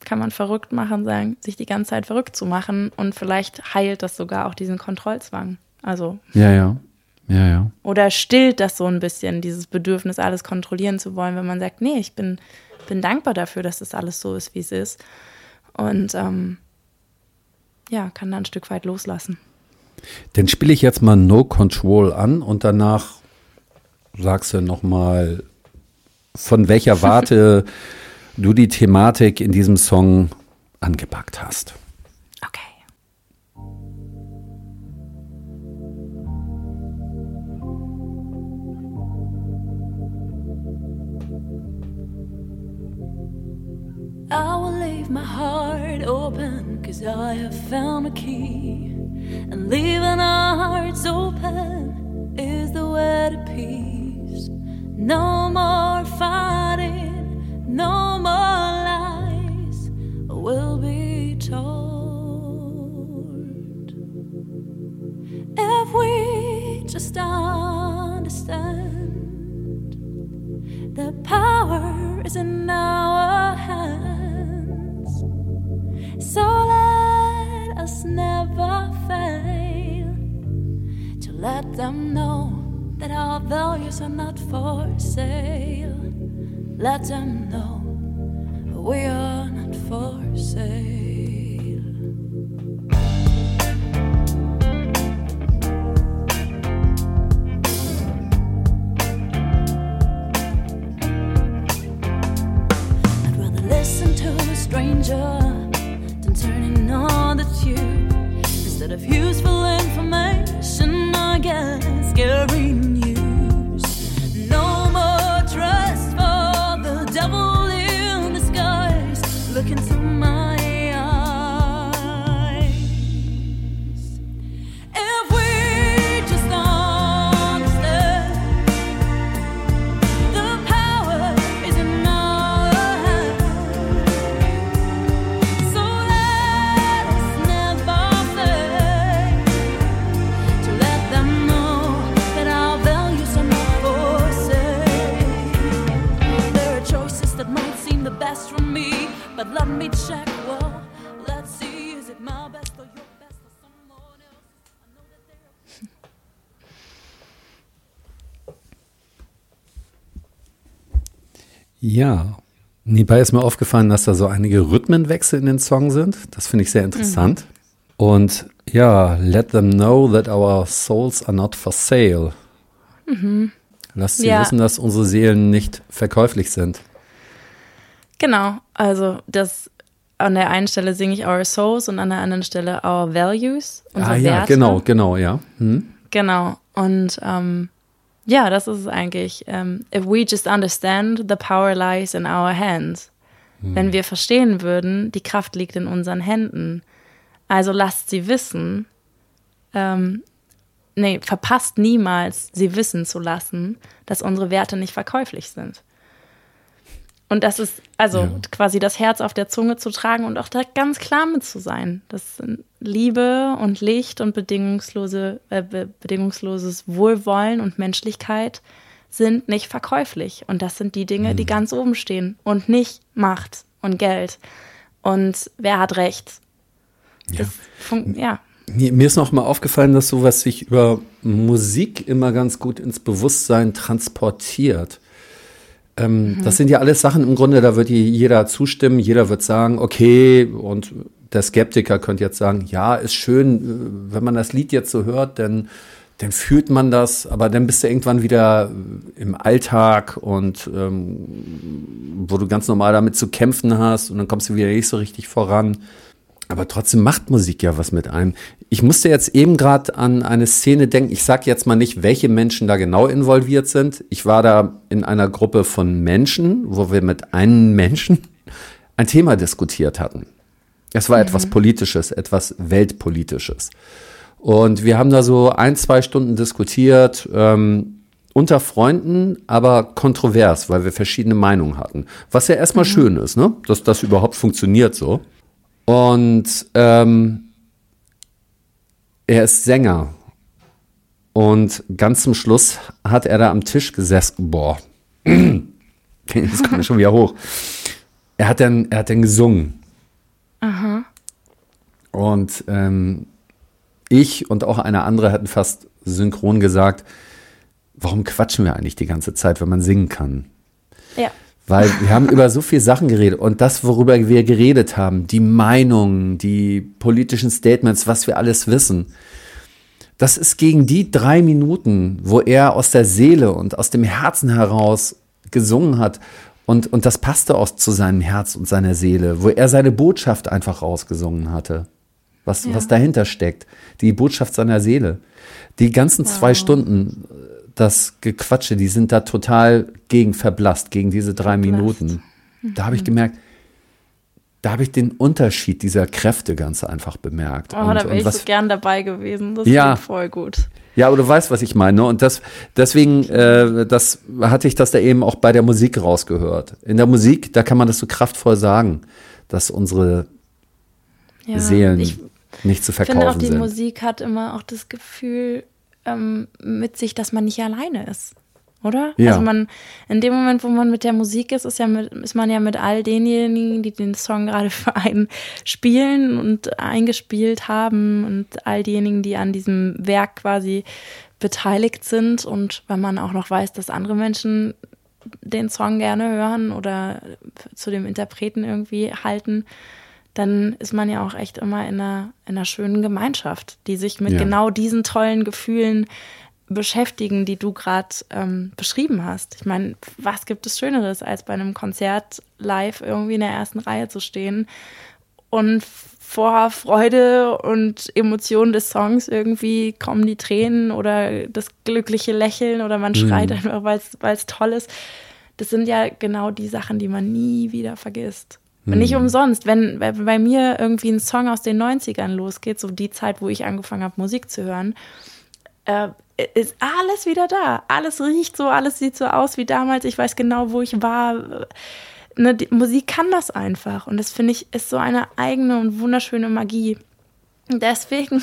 kann man verrückt machen, sagen, sich die ganze Zeit verrückt zu machen. Und vielleicht heilt das sogar auch diesen Kontrollzwang. Also, ja, ja, ja, ja. oder stillt das so ein bisschen, dieses Bedürfnis, alles kontrollieren zu wollen, wenn man sagt, nee, ich bin, bin dankbar dafür, dass das alles so ist, wie es ist. Und ähm, ja, kann da ein Stück weit loslassen. Dann spiele ich jetzt mal No Control an und danach sagst du nochmal, von welcher Warte du die Thematik in diesem Song angepackt hast. Heart open, cause I have found a key. And leaving our hearts open is the way to peace. No more fighting, no more lies will be told. If we just understand the power is in our our values are not for sale. Let them know we are not for sale. Nebenbei ist mir aufgefallen, dass da so einige Rhythmenwechsel in den Song sind. Das finde ich sehr interessant. Und ja, let them know that our souls are not for sale. Lasst sie Ja. wissen, dass unsere Seelen nicht verkäuflich sind. Genau, also das an der einen Stelle singe ich Our Souls und an der anderen Stelle Our Values. Unsere ah ja, Werte. genau, genau, ja. Hm. Genau. Und ähm, ja, das ist es eigentlich. Ähm, if we just understand, the power lies in our hands. Wenn wir verstehen würden, die Kraft liegt in unseren Händen. Also lasst sie wissen, ähm, nee, verpasst niemals, sie wissen zu lassen, dass unsere Werte nicht verkäuflich sind. Und das ist also Ja. quasi das Herz auf der Zunge zu tragen und auch da ganz klar mit zu sein. Das sind Liebe und Licht und bedingungslose, äh, be bedingungsloses Wohlwollen und Menschlichkeit sind nicht verkäuflich. Und das sind die Dinge, Mhm. die ganz oben stehen und nicht Macht und Geld. Und wer hat recht? Ja. Fun- ja. Mir, mir ist noch mal aufgefallen, dass sowas sich über Musik immer ganz gut ins Bewusstsein transportiert. Ähm, Das sind ja alles Sachen im Grunde, da wird je- jeder zustimmen, jeder wird sagen, okay, und der Skeptiker könnte jetzt sagen, ja, ist schön, äh, wenn man das Lied jetzt so hört, dann, dann fühlt man das, aber dann bist du irgendwann wieder äh, im Alltag und ähm, wo du ganz normal damit zu kämpfen hast und dann kommst du wieder nicht so richtig voran. Aber trotzdem macht Musik ja was mit einem. Ich musste jetzt eben gerade an eine Szene denken. Ich sage jetzt mal nicht, welche Menschen da genau involviert sind. Ich war da in einer Gruppe von Menschen, wo wir mit einem Menschen ein Thema diskutiert hatten. Es war etwas Politisches, etwas Weltpolitisches. Und wir haben da so ein, zwei Stunden diskutiert, ähm, unter Freunden, aber kontrovers, weil wir verschiedene Meinungen hatten. Was ja erstmal schön ist, ne? dass das überhaupt funktioniert so. Und ähm, er ist Sänger. Und ganz zum Schluss hat er da am Tisch gesessen. Boah, das kommt mir schon wieder hoch. Er hat dann, er hat dann gesungen. Und ähm, ich und auch eine andere hatten fast synchron gesagt, warum quatschen wir eigentlich die ganze Zeit, wenn man singen kann? Ja. Weil wir haben über so viele Sachen geredet und das, worüber wir geredet haben, die Meinungen, die politischen Statements, was wir alles wissen, das ist gegen die drei Minuten, wo er aus der Seele und aus dem Herzen heraus gesungen hat und, und das passte auch zu seinem Herz und seiner Seele, wo er seine Botschaft einfach rausgesungen hatte, was, Ja. was dahinter steckt, die Botschaft seiner Seele. Die ganzen zwei Stunden, das Gequatsche, die sind da total gegen verblasst, gegen diese drei Verblasst. Minuten. Da habe ich gemerkt, da habe ich den Unterschied dieser Kräfte ganz einfach bemerkt. Oh, Und- da wäre ich so gern dabei gewesen. Das Ja. voll gut. ja, aber du weißt, was ich meine. ne? Und das, deswegen, äh, das hatte ich das da eben auch bei der Musik rausgehört. In der Musik, da kann man das so kraftvoll sagen, dass unsere Ja. Seelen Ich nicht zu finde auch, verkaufen die sind. Musik hat immer auch das Gefühl ähm, mit sich, dass man nicht alleine ist. Oder? Ja. Also man, in dem Moment, wo man mit der Musik ist, ist, ja mit, ist man ja mit all denjenigen, die den Song gerade für einen spielen und eingespielt haben und all diejenigen, die an diesem Werk quasi beteiligt sind. Und wenn man auch noch weiß, dass andere Menschen den Song gerne hören oder zu dem Interpreten irgendwie halten, dann ist man ja auch echt immer in einer, in einer schönen Gemeinschaft, die sich mit Ja. genau diesen tollen Gefühlen beschäftigen, die du gerade ähm, beschrieben hast. Ich meine, was gibt es Schöneres, als bei einem Konzert live irgendwie in der ersten Reihe zu stehen und vor Freude und Emotionen des Songs irgendwie kommen die Tränen oder das glückliche Lächeln oder man schreit einfach, weil es toll ist. Das sind ja genau die Sachen, die man nie wieder vergisst. Und nicht umsonst, wenn, bei mir irgendwie ein Song aus den 90ern losgeht, so die Zeit, wo ich angefangen habe, Musik zu hören, äh, ist alles wieder da. Alles riecht so, alles sieht so aus wie damals. Ich weiß genau, wo ich war. Ne, die Musik kann das einfach. Und das finde ich ist so eine eigene und wunderschöne Magie. Deswegen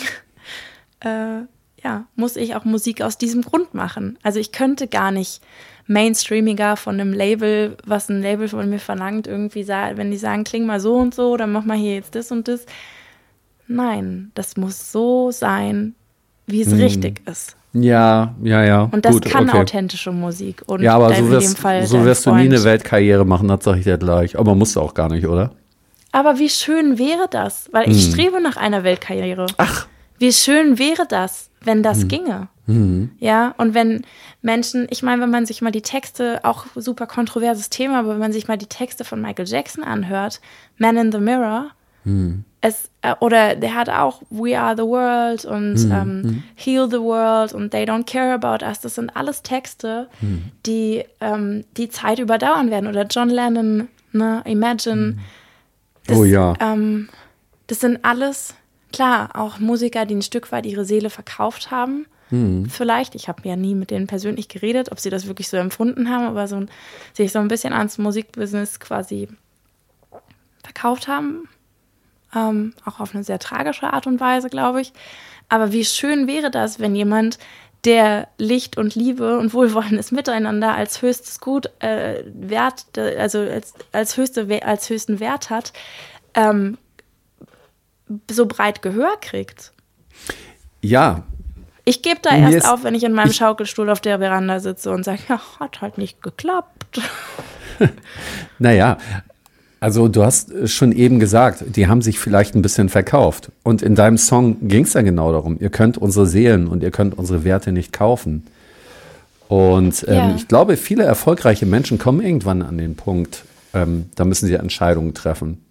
äh, ja, muss ich auch Musik aus diesem Grund machen. Also ich könnte gar nicht mainstreamiger von einem Label, was ein Label von mir verlangt, irgendwie wenn die sagen, kling mal so und so, dann mach mal hier jetzt das und das. Nein, das muss so sein, wie es richtig ist. Ja, ja, ja. Und das Gut, kann okay. authentische Musik. Und Ja, aber so wirst, so wirst du nie eine Weltkarriere machen, das sage ich dir gleich. Aber musst du auch gar nicht, oder? Aber wie schön wäre das? Weil ich strebe nach einer Weltkarriere. Hm. Ach. Wie schön wäre das, wenn das ginge. Ja, und wenn Menschen, ich meine, wenn man sich mal die Texte, auch super kontroverses Thema, aber wenn man sich mal die Texte von Michael Jackson anhört, Man in the Mirror, es, äh, oder der hat auch We Are the World und ähm, Heal the World und They Don't Care About Us. Das sind alles Texte, die ähm, die Zeit überdauern werden. Oder John Lennon, ne, Imagine. Das, Oh ja. Ähm, das sind alles, klar, auch Musiker, die ein Stück weit ihre Seele verkauft haben. Vielleicht, ich habe ja nie mit denen persönlich geredet, ob sie das wirklich so empfunden haben, aber so ein, sich so ein bisschen ans Musikbusiness quasi verkauft haben. Ähm, auch auf eine sehr tragische Art und Weise, glaube ich. Aber wie schön wäre das, wenn jemand, der Licht und Liebe und wohlwollendes Miteinander als höchstes Gut äh, Wert, also als, als, höchste, als höchsten Wert hat, ähm, so breit Gehör kriegt. Ja, Ich gebe da Mir erst auf, wenn ich in meinem ich- Schaukelstuhl auf der Veranda sitze und sage, ja, hat halt nicht geklappt. Naja, also du hast äh, schon eben gesagt, die haben sich vielleicht ein bisschen verkauft. Und in deinem Song ging es ja genau darum, ihr könnt unsere Seelen und ihr könnt unsere Werte nicht kaufen. Und ähm, Ja. ich glaube, viele erfolgreiche Menschen kommen irgendwann an den Punkt, ähm, da müssen sie Entscheidungen treffen.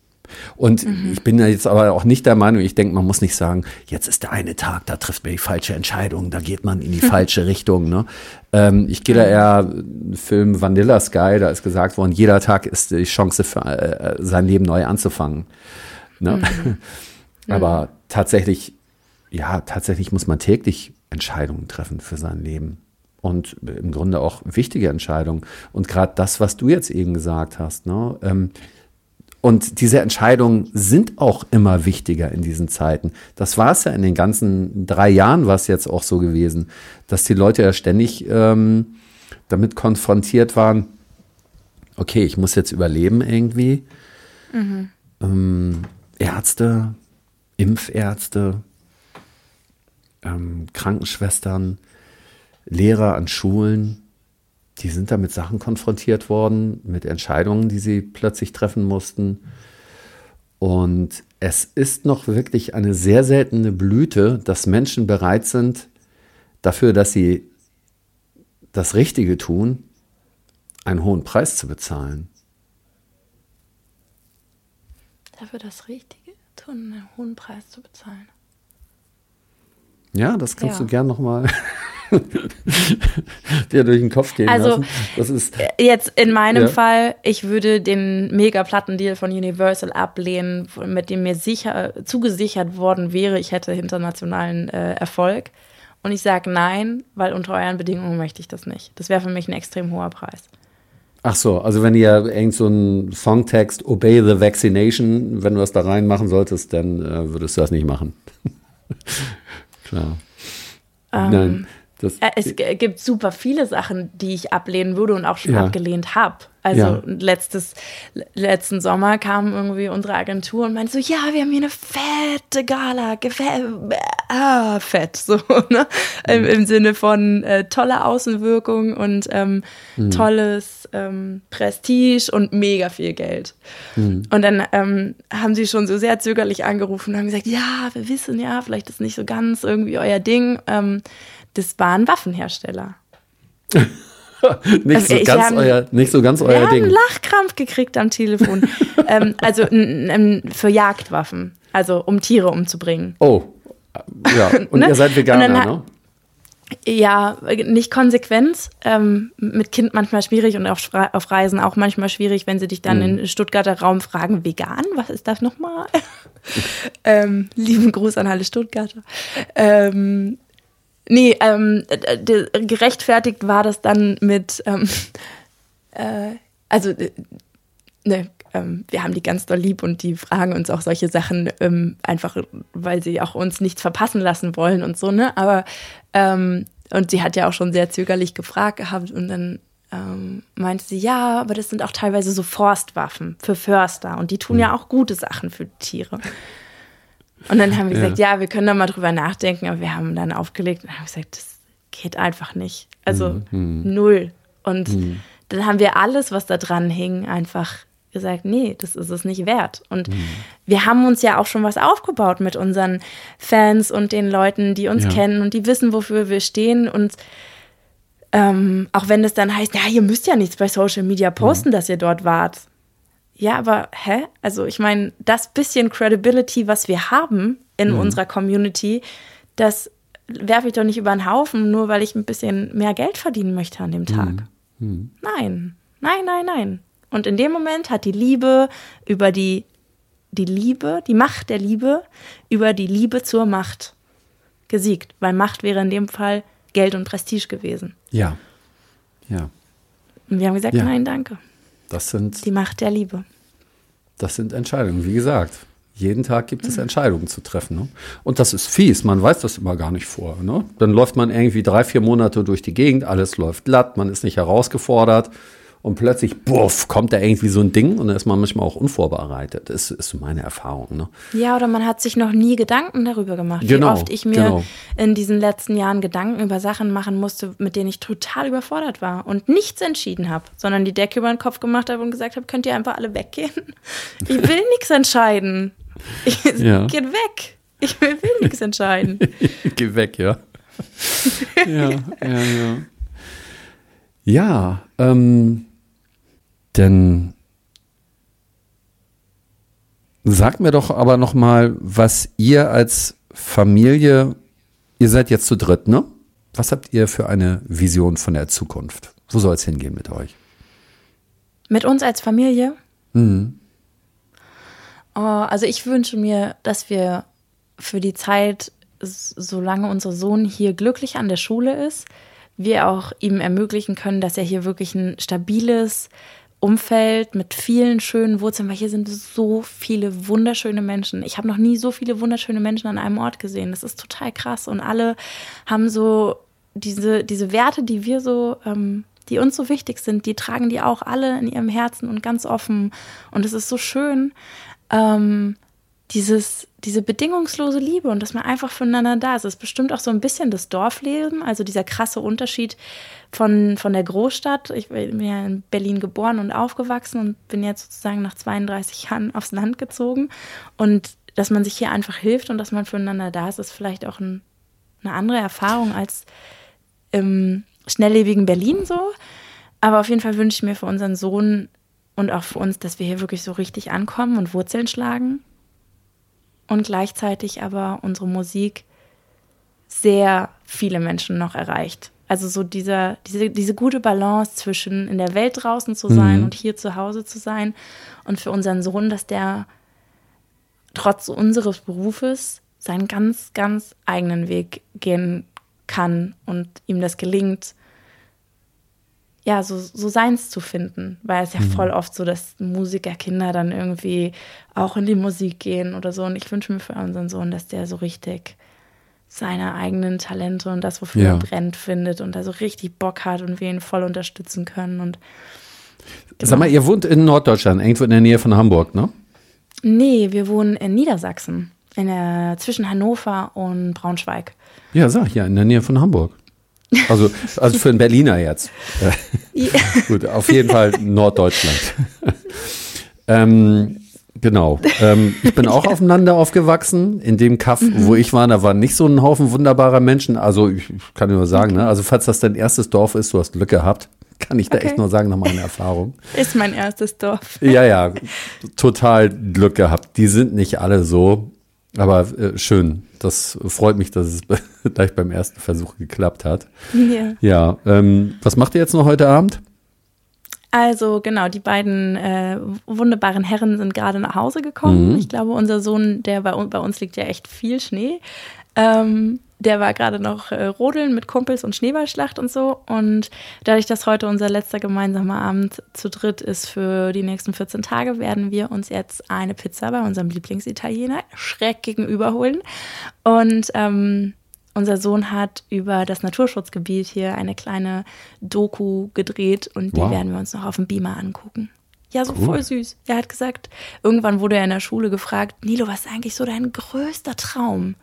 Und ich bin ja jetzt aber auch nicht der Meinung, ich denke, man muss nicht sagen, jetzt ist der eine Tag, da trifft man die falsche Entscheidung, da geht man in die falsche Richtung. Ne? Ähm, ich gehe da eher Film Vanilla Sky, da ist gesagt worden, jeder Tag ist die Chance für äh, sein Leben neu anzufangen. Ne? Aber tatsächlich, ja, tatsächlich muss man täglich Entscheidungen treffen für sein Leben. Und im Grunde auch wichtige Entscheidungen. Und gerade das, was du jetzt eben gesagt hast, ne? Ähm, und diese Entscheidungen sind auch immer wichtiger in diesen Zeiten. Das war es ja in den ganzen drei Jahren, war es jetzt auch so gewesen, dass die Leute ja ständig ähm, damit konfrontiert waren, okay, ich muss jetzt überleben irgendwie. Ähm, Ärzte, Impfärzte, ähm, Krankenschwestern, Lehrer an Schulen, die sind da mit Sachen konfrontiert worden, mit Entscheidungen, die sie plötzlich treffen mussten. Und es ist noch wirklich eine sehr seltene Blüte, dass Menschen bereit sind, dafür, dass sie das Richtige tun, einen hohen Preis zu bezahlen. Dafür das Richtige tun, einen hohen Preis zu bezahlen. Ja, das kannst Ja. du gern nochmal dir durch den Kopf gehen Also, lassen. Das ist, Jetzt in meinem Ja. Fall, ich würde den Mega-Plattendeal von Universal ablehnen, mit dem mir sicher zugesichert worden wäre, ich hätte internationalen äh, Erfolg. Und ich sage nein, weil unter euren Bedingungen möchte ich das nicht. Das wäre für mich ein extrem hoher Preis. ach so, also wenn ihr irgend so einen Songtext Obey the Vaccination, wenn du das da reinmachen solltest, dann äh, würdest du das nicht machen. Klar. Nein, das, Äh, Es gibt super viele Sachen, die ich ablehnen würde und auch schon Ja. abgelehnt habe. Also Ja. letztes, letzten Sommer kam irgendwie unsere Agentur und meinte so, ja, wir haben hier eine fette Gala, gefä- ah, fett, so, ne? Im, Mhm. Im Sinne von äh, tolle Außenwirkung und ähm, Mhm. tolles ähm, Prestige und mega viel Geld. Mhm. Und dann ähm, haben sie schon so sehr zögerlich angerufen und haben gesagt, ja, wir wissen ja, vielleicht ist nicht so ganz irgendwie euer Ding. Ähm, das war ein Waffenhersteller. nicht, also so ich ganz haben- euer, nicht so ganz Wir euer haben einen Ding. Lachkrampf gekriegt am Telefon. ähm, also für Jagdwaffen, also um Tiere umzubringen. Oh, ja. Und Ne? ihr seid Veganer, ne? Ja, nicht konsequent. Ähm, mit Kind manchmal schwierig und auf, auf Reisen auch manchmal schwierig, wenn sie dich dann Mhm. in Stuttgarter Raum fragen, vegan, was ist das nochmal? ähm, lieben Gruß an alle Stuttgarter. Ähm, nee, ähm, d- d- gerechtfertigt war das dann mit, ähm, äh, also, äh, ne, ähm, wir haben die ganz doll lieb und die fragen uns auch solche Sachen ähm, einfach, weil sie auch uns nichts verpassen lassen wollen und so, ne? Aber ähm, und sie hat ja auch schon sehr zögerlich gefragt gehabt und dann ähm, meinte sie, ja, aber das sind auch teilweise so Forstwaffen für Förster und die tun ja auch gute Sachen für Tiere. Und dann haben wir Ja. gesagt, ja, wir können da mal drüber nachdenken, aber wir haben dann aufgelegt und haben gesagt, das geht einfach nicht. Also null. Und dann haben wir alles, was da dran hing, einfach gesagt, nee, das ist es nicht wert. Und wir haben uns ja auch schon was aufgebaut mit unseren Fans und den Leuten, die uns Ja. kennen und die wissen, wofür wir stehen. Und ähm, auch wenn es dann heißt, ja, ihr müsst ja nichts bei Social Media posten, dass ihr dort wart. Ja, aber hä? Also ich meine, das bisschen Credibility, was wir haben in unserer Community, das werfe ich doch nicht über den Haufen, nur weil ich ein bisschen mehr Geld verdienen möchte an dem Tag. Nein, nein, nein, nein. Und in dem Moment hat die Liebe über die, die Liebe, die Macht der Liebe über die Liebe zur Macht gesiegt, weil Macht wäre in dem Fall Geld und Prestige gewesen. Ja. Ja. Und wir haben gesagt, Ja. nein, danke. Das sind, Die Macht der Liebe. das sind Entscheidungen. Wie gesagt, jeden Tag gibt es Entscheidungen zu treffen. Ne? Und das ist fies. Man weiß das immer gar nicht vor. Ne? Dann läuft man irgendwie drei, vier Monate durch die Gegend, alles läuft glatt, man ist nicht herausgefordert. Und plötzlich, buff, kommt da irgendwie so ein Ding und dann ist man manchmal auch unvorbereitet. Das ist so meine Erfahrung. Ne? Ja, oder man hat sich noch nie Gedanken darüber gemacht, Genau, wie oft ich mir genau. in diesen letzten Jahren Gedanken über Sachen machen musste, mit denen ich total überfordert war und nichts entschieden habe, sondern die Decke über den Kopf gemacht habe und gesagt habe, könnt ihr einfach alle weggehen? Ich will nichts entscheiden. Ich, Ja. Geht weg. Ich will, will nichts entscheiden. Geh weg, ja. ja, ja, ja. Ja, ähm, denn sagt mir doch aber noch mal, was ihr als Familie, ihr seid jetzt zu dritt, ne? Was habt ihr für eine Vision von der Zukunft? Wo soll es hingehen mit euch? Mit uns als Familie? Oh, also ich wünsche mir, dass wir für die Zeit, solange unser Sohn hier glücklich an der Schule ist, wir auch ihm ermöglichen können, dass er hier wirklich ein stabiles Umfeld mit vielen schönen Wurzeln, weil hier sind so viele wunderschöne Menschen. Ich habe noch nie so viele wunderschöne Menschen an einem Ort gesehen. Das ist total krass. Und alle haben so diese, diese Werte, die wir so, ähm, die uns so wichtig sind, die tragen die auch alle in ihrem Herzen und ganz offen. Und es ist so schön, ähm, dieses, diese bedingungslose Liebe und dass man einfach füreinander da ist. Es ist bestimmt auch so ein bisschen das Dorfleben, also dieser krasse Unterschied von, von der Großstadt. Ich bin ja in Berlin geboren und aufgewachsen und bin jetzt sozusagen nach 32 Jahren aufs Land gezogen. Und dass man sich hier einfach hilft und dass man füreinander da ist, ist vielleicht auch ein, eine andere Erfahrung als im schnelllebigen Berlin so. Aber auf jeden Fall wünsche ich mir für unseren Sohn und auch für uns, dass wir hier wirklich so richtig ankommen und Wurzeln schlagen. Und gleichzeitig aber unsere Musik sehr viele Menschen noch erreicht. Also so dieser, diese, diese gute Balance zwischen in der Welt draußen zu sein und hier zu Hause zu sein. Und für unseren Sohn, dass der trotz unseres Berufes seinen ganz, ganz eigenen Weg gehen kann und ihm das gelingt, ja, so, so seins zu finden. Weil es ja voll oft so, dass Musikerkinder dann irgendwie auch in die Musik gehen oder so. Und ich wünsche mir für unseren Sohn, dass der so richtig seine eigenen Talente und das, wofür Ja. er brennt, findet und da so richtig Bock hat und wir ihn voll unterstützen können. Und Sag mal, ihr wohnt in Norddeutschland, irgendwo in der Nähe von Hamburg, ne? nee, wir wohnen in Niedersachsen, in der, zwischen Hannover und Braunschweig. Ja, sag ja, in der Nähe von Hamburg. Also, also für einen Berliner jetzt. Ja. Gut, auf jeden Fall Norddeutschland. ähm, genau. Ähm, ich bin auch auf dem Lande aufgewachsen. In dem Kaff, wo ich war, da war nicht so ein Haufen wunderbarer Menschen. Also ich kann nur sagen, ne? also falls das dein erstes Dorf ist, du hast Glück gehabt, kann ich da Okay. echt nur sagen nach meiner Erfahrung. Ist mein erstes Dorf. Ja, ja, total Glück gehabt. Die sind nicht alle so, aber äh, schön. Das freut mich, dass es gleich beim ersten Versuch geklappt hat. Ja. Ja, ähm, was macht ihr jetzt noch heute Abend? Also genau, die beiden äh, wunderbaren Herren sind gerade nach Hause gekommen. Ich glaube, unser Sohn, der bei, bei uns liegt ja echt viel Schnee. Ähm, der war gerade noch äh, rodeln mit Kumpels und Schneeballschlacht und so. Und dadurch, dass heute unser letzter gemeinsamer Abend zu dritt ist für die nächsten 14 Tage, werden wir uns jetzt eine Pizza bei unserem Lieblingsitaliener schräg gegenüber holen. Und ähm, unser Sohn hat über das Naturschutzgebiet hier eine kleine Doku gedreht und die Wow. werden wir uns noch auf dem Beamer angucken. Ja, so Cool. voll süß. Er hat gesagt, irgendwann wurde er in der Schule gefragt, Nilo, was ist eigentlich so dein größter Traum?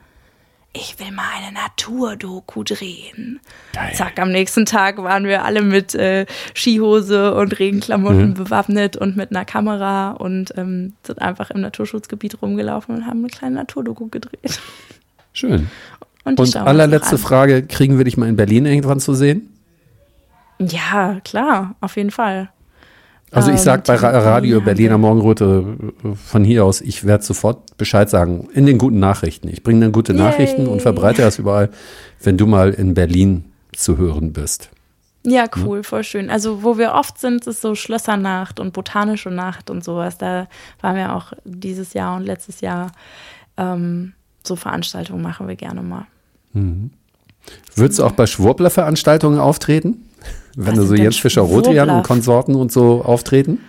Ich will mal eine Naturdoku drehen. Geil. Zack, am nächsten Tag waren wir alle mit äh, Skihose und Regenklamotten Mhm. bewaffnet und mit einer Kamera und ähm, sind einfach im Naturschutzgebiet rumgelaufen und haben eine kleine Naturdoku gedreht. Schön. Und, Und allerletzte Frage, kriegen wir dich mal in Berlin irgendwann zu sehen? Ja, klar, auf jeden Fall. Also ich Ähm, sag bei Radio Berliner. Morgenröte äh, von hier aus, ich werde sofort Bescheid sagen in den guten Nachrichten. Ich bringe dann gute Yay. Nachrichten und verbreite das überall, wenn du mal in Berlin zu hören bist. Ja, cool, voll schön. Also, wo wir oft sind, ist so Schlössernacht und botanische Nacht und sowas. Da waren wir auch dieses Jahr und letztes Jahr. Ähm, so Veranstaltungen machen wir gerne mal. Würdest du auch bei Schwurbler-Veranstaltungen auftreten? Wenn Was du so Jens Fischer-Rotrian und Schwurbler? Konsorten und so auftreten?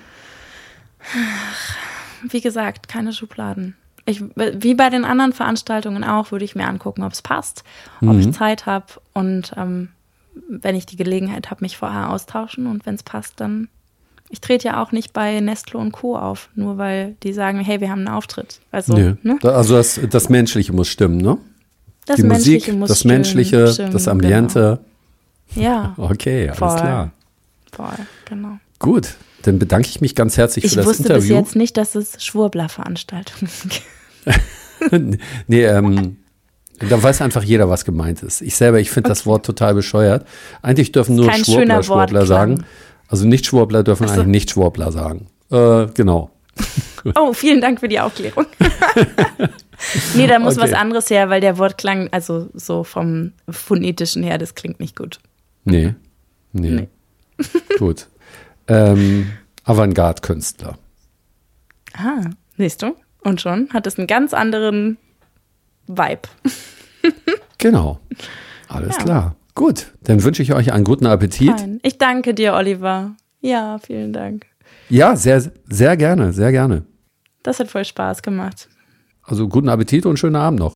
Wie gesagt, keine Schubladen. Ich, wie bei den anderen Veranstaltungen auch, würde ich mir angucken, ob es passt, ob ich Zeit habe und ähm, wenn ich die Gelegenheit habe, mich vorher austauschen und wenn es passt, dann. Ich trete ja auch nicht bei Nestle und Co. auf, nur weil die sagen, hey, wir haben einen Auftritt. Also, ne? Da- Also das, das Menschliche muss stimmen, ne? Das Die Musik, Menschliche muss das stimmen, Menschliche, stimmen, das Ambiente. Genau. Ja, Okay, alles Voll. klar. voll, genau. Gut, dann bedanke ich mich ganz herzlich Ich für das wusste bis Interview. jetzt nicht, dass es Schwurbler-Veranstaltungen gibt. nee, ähm, da weiß einfach jeder, was gemeint ist. Ich selber, ich finde das Wort total bescheuert. Eigentlich dürfen nur Schwurbler Schwurbler sagen. Also Nicht-Schwurbler dürfen so. eigentlich Nicht-Schwurbler sagen. Äh, genau. Oh, vielen Dank für die Aufklärung. nee, da muss Okay. was anderes her, weil der Wortklang, also so vom phonetischen her, das klingt nicht gut. Nee. Nee. Nee. Gut. Ähm, Avantgarde-Künstler. Ah, siehst du? Und schon hat es einen ganz anderen Vibe. Genau. Alles Ja. klar. Gut, dann wünsche ich euch einen guten Appetit. Fein. Ich danke dir, Oliver. Ja, vielen Dank. Ja, sehr, sehr gerne, sehr gerne. Das hat voll Spaß gemacht. Also guten Appetit und schönen Abend noch.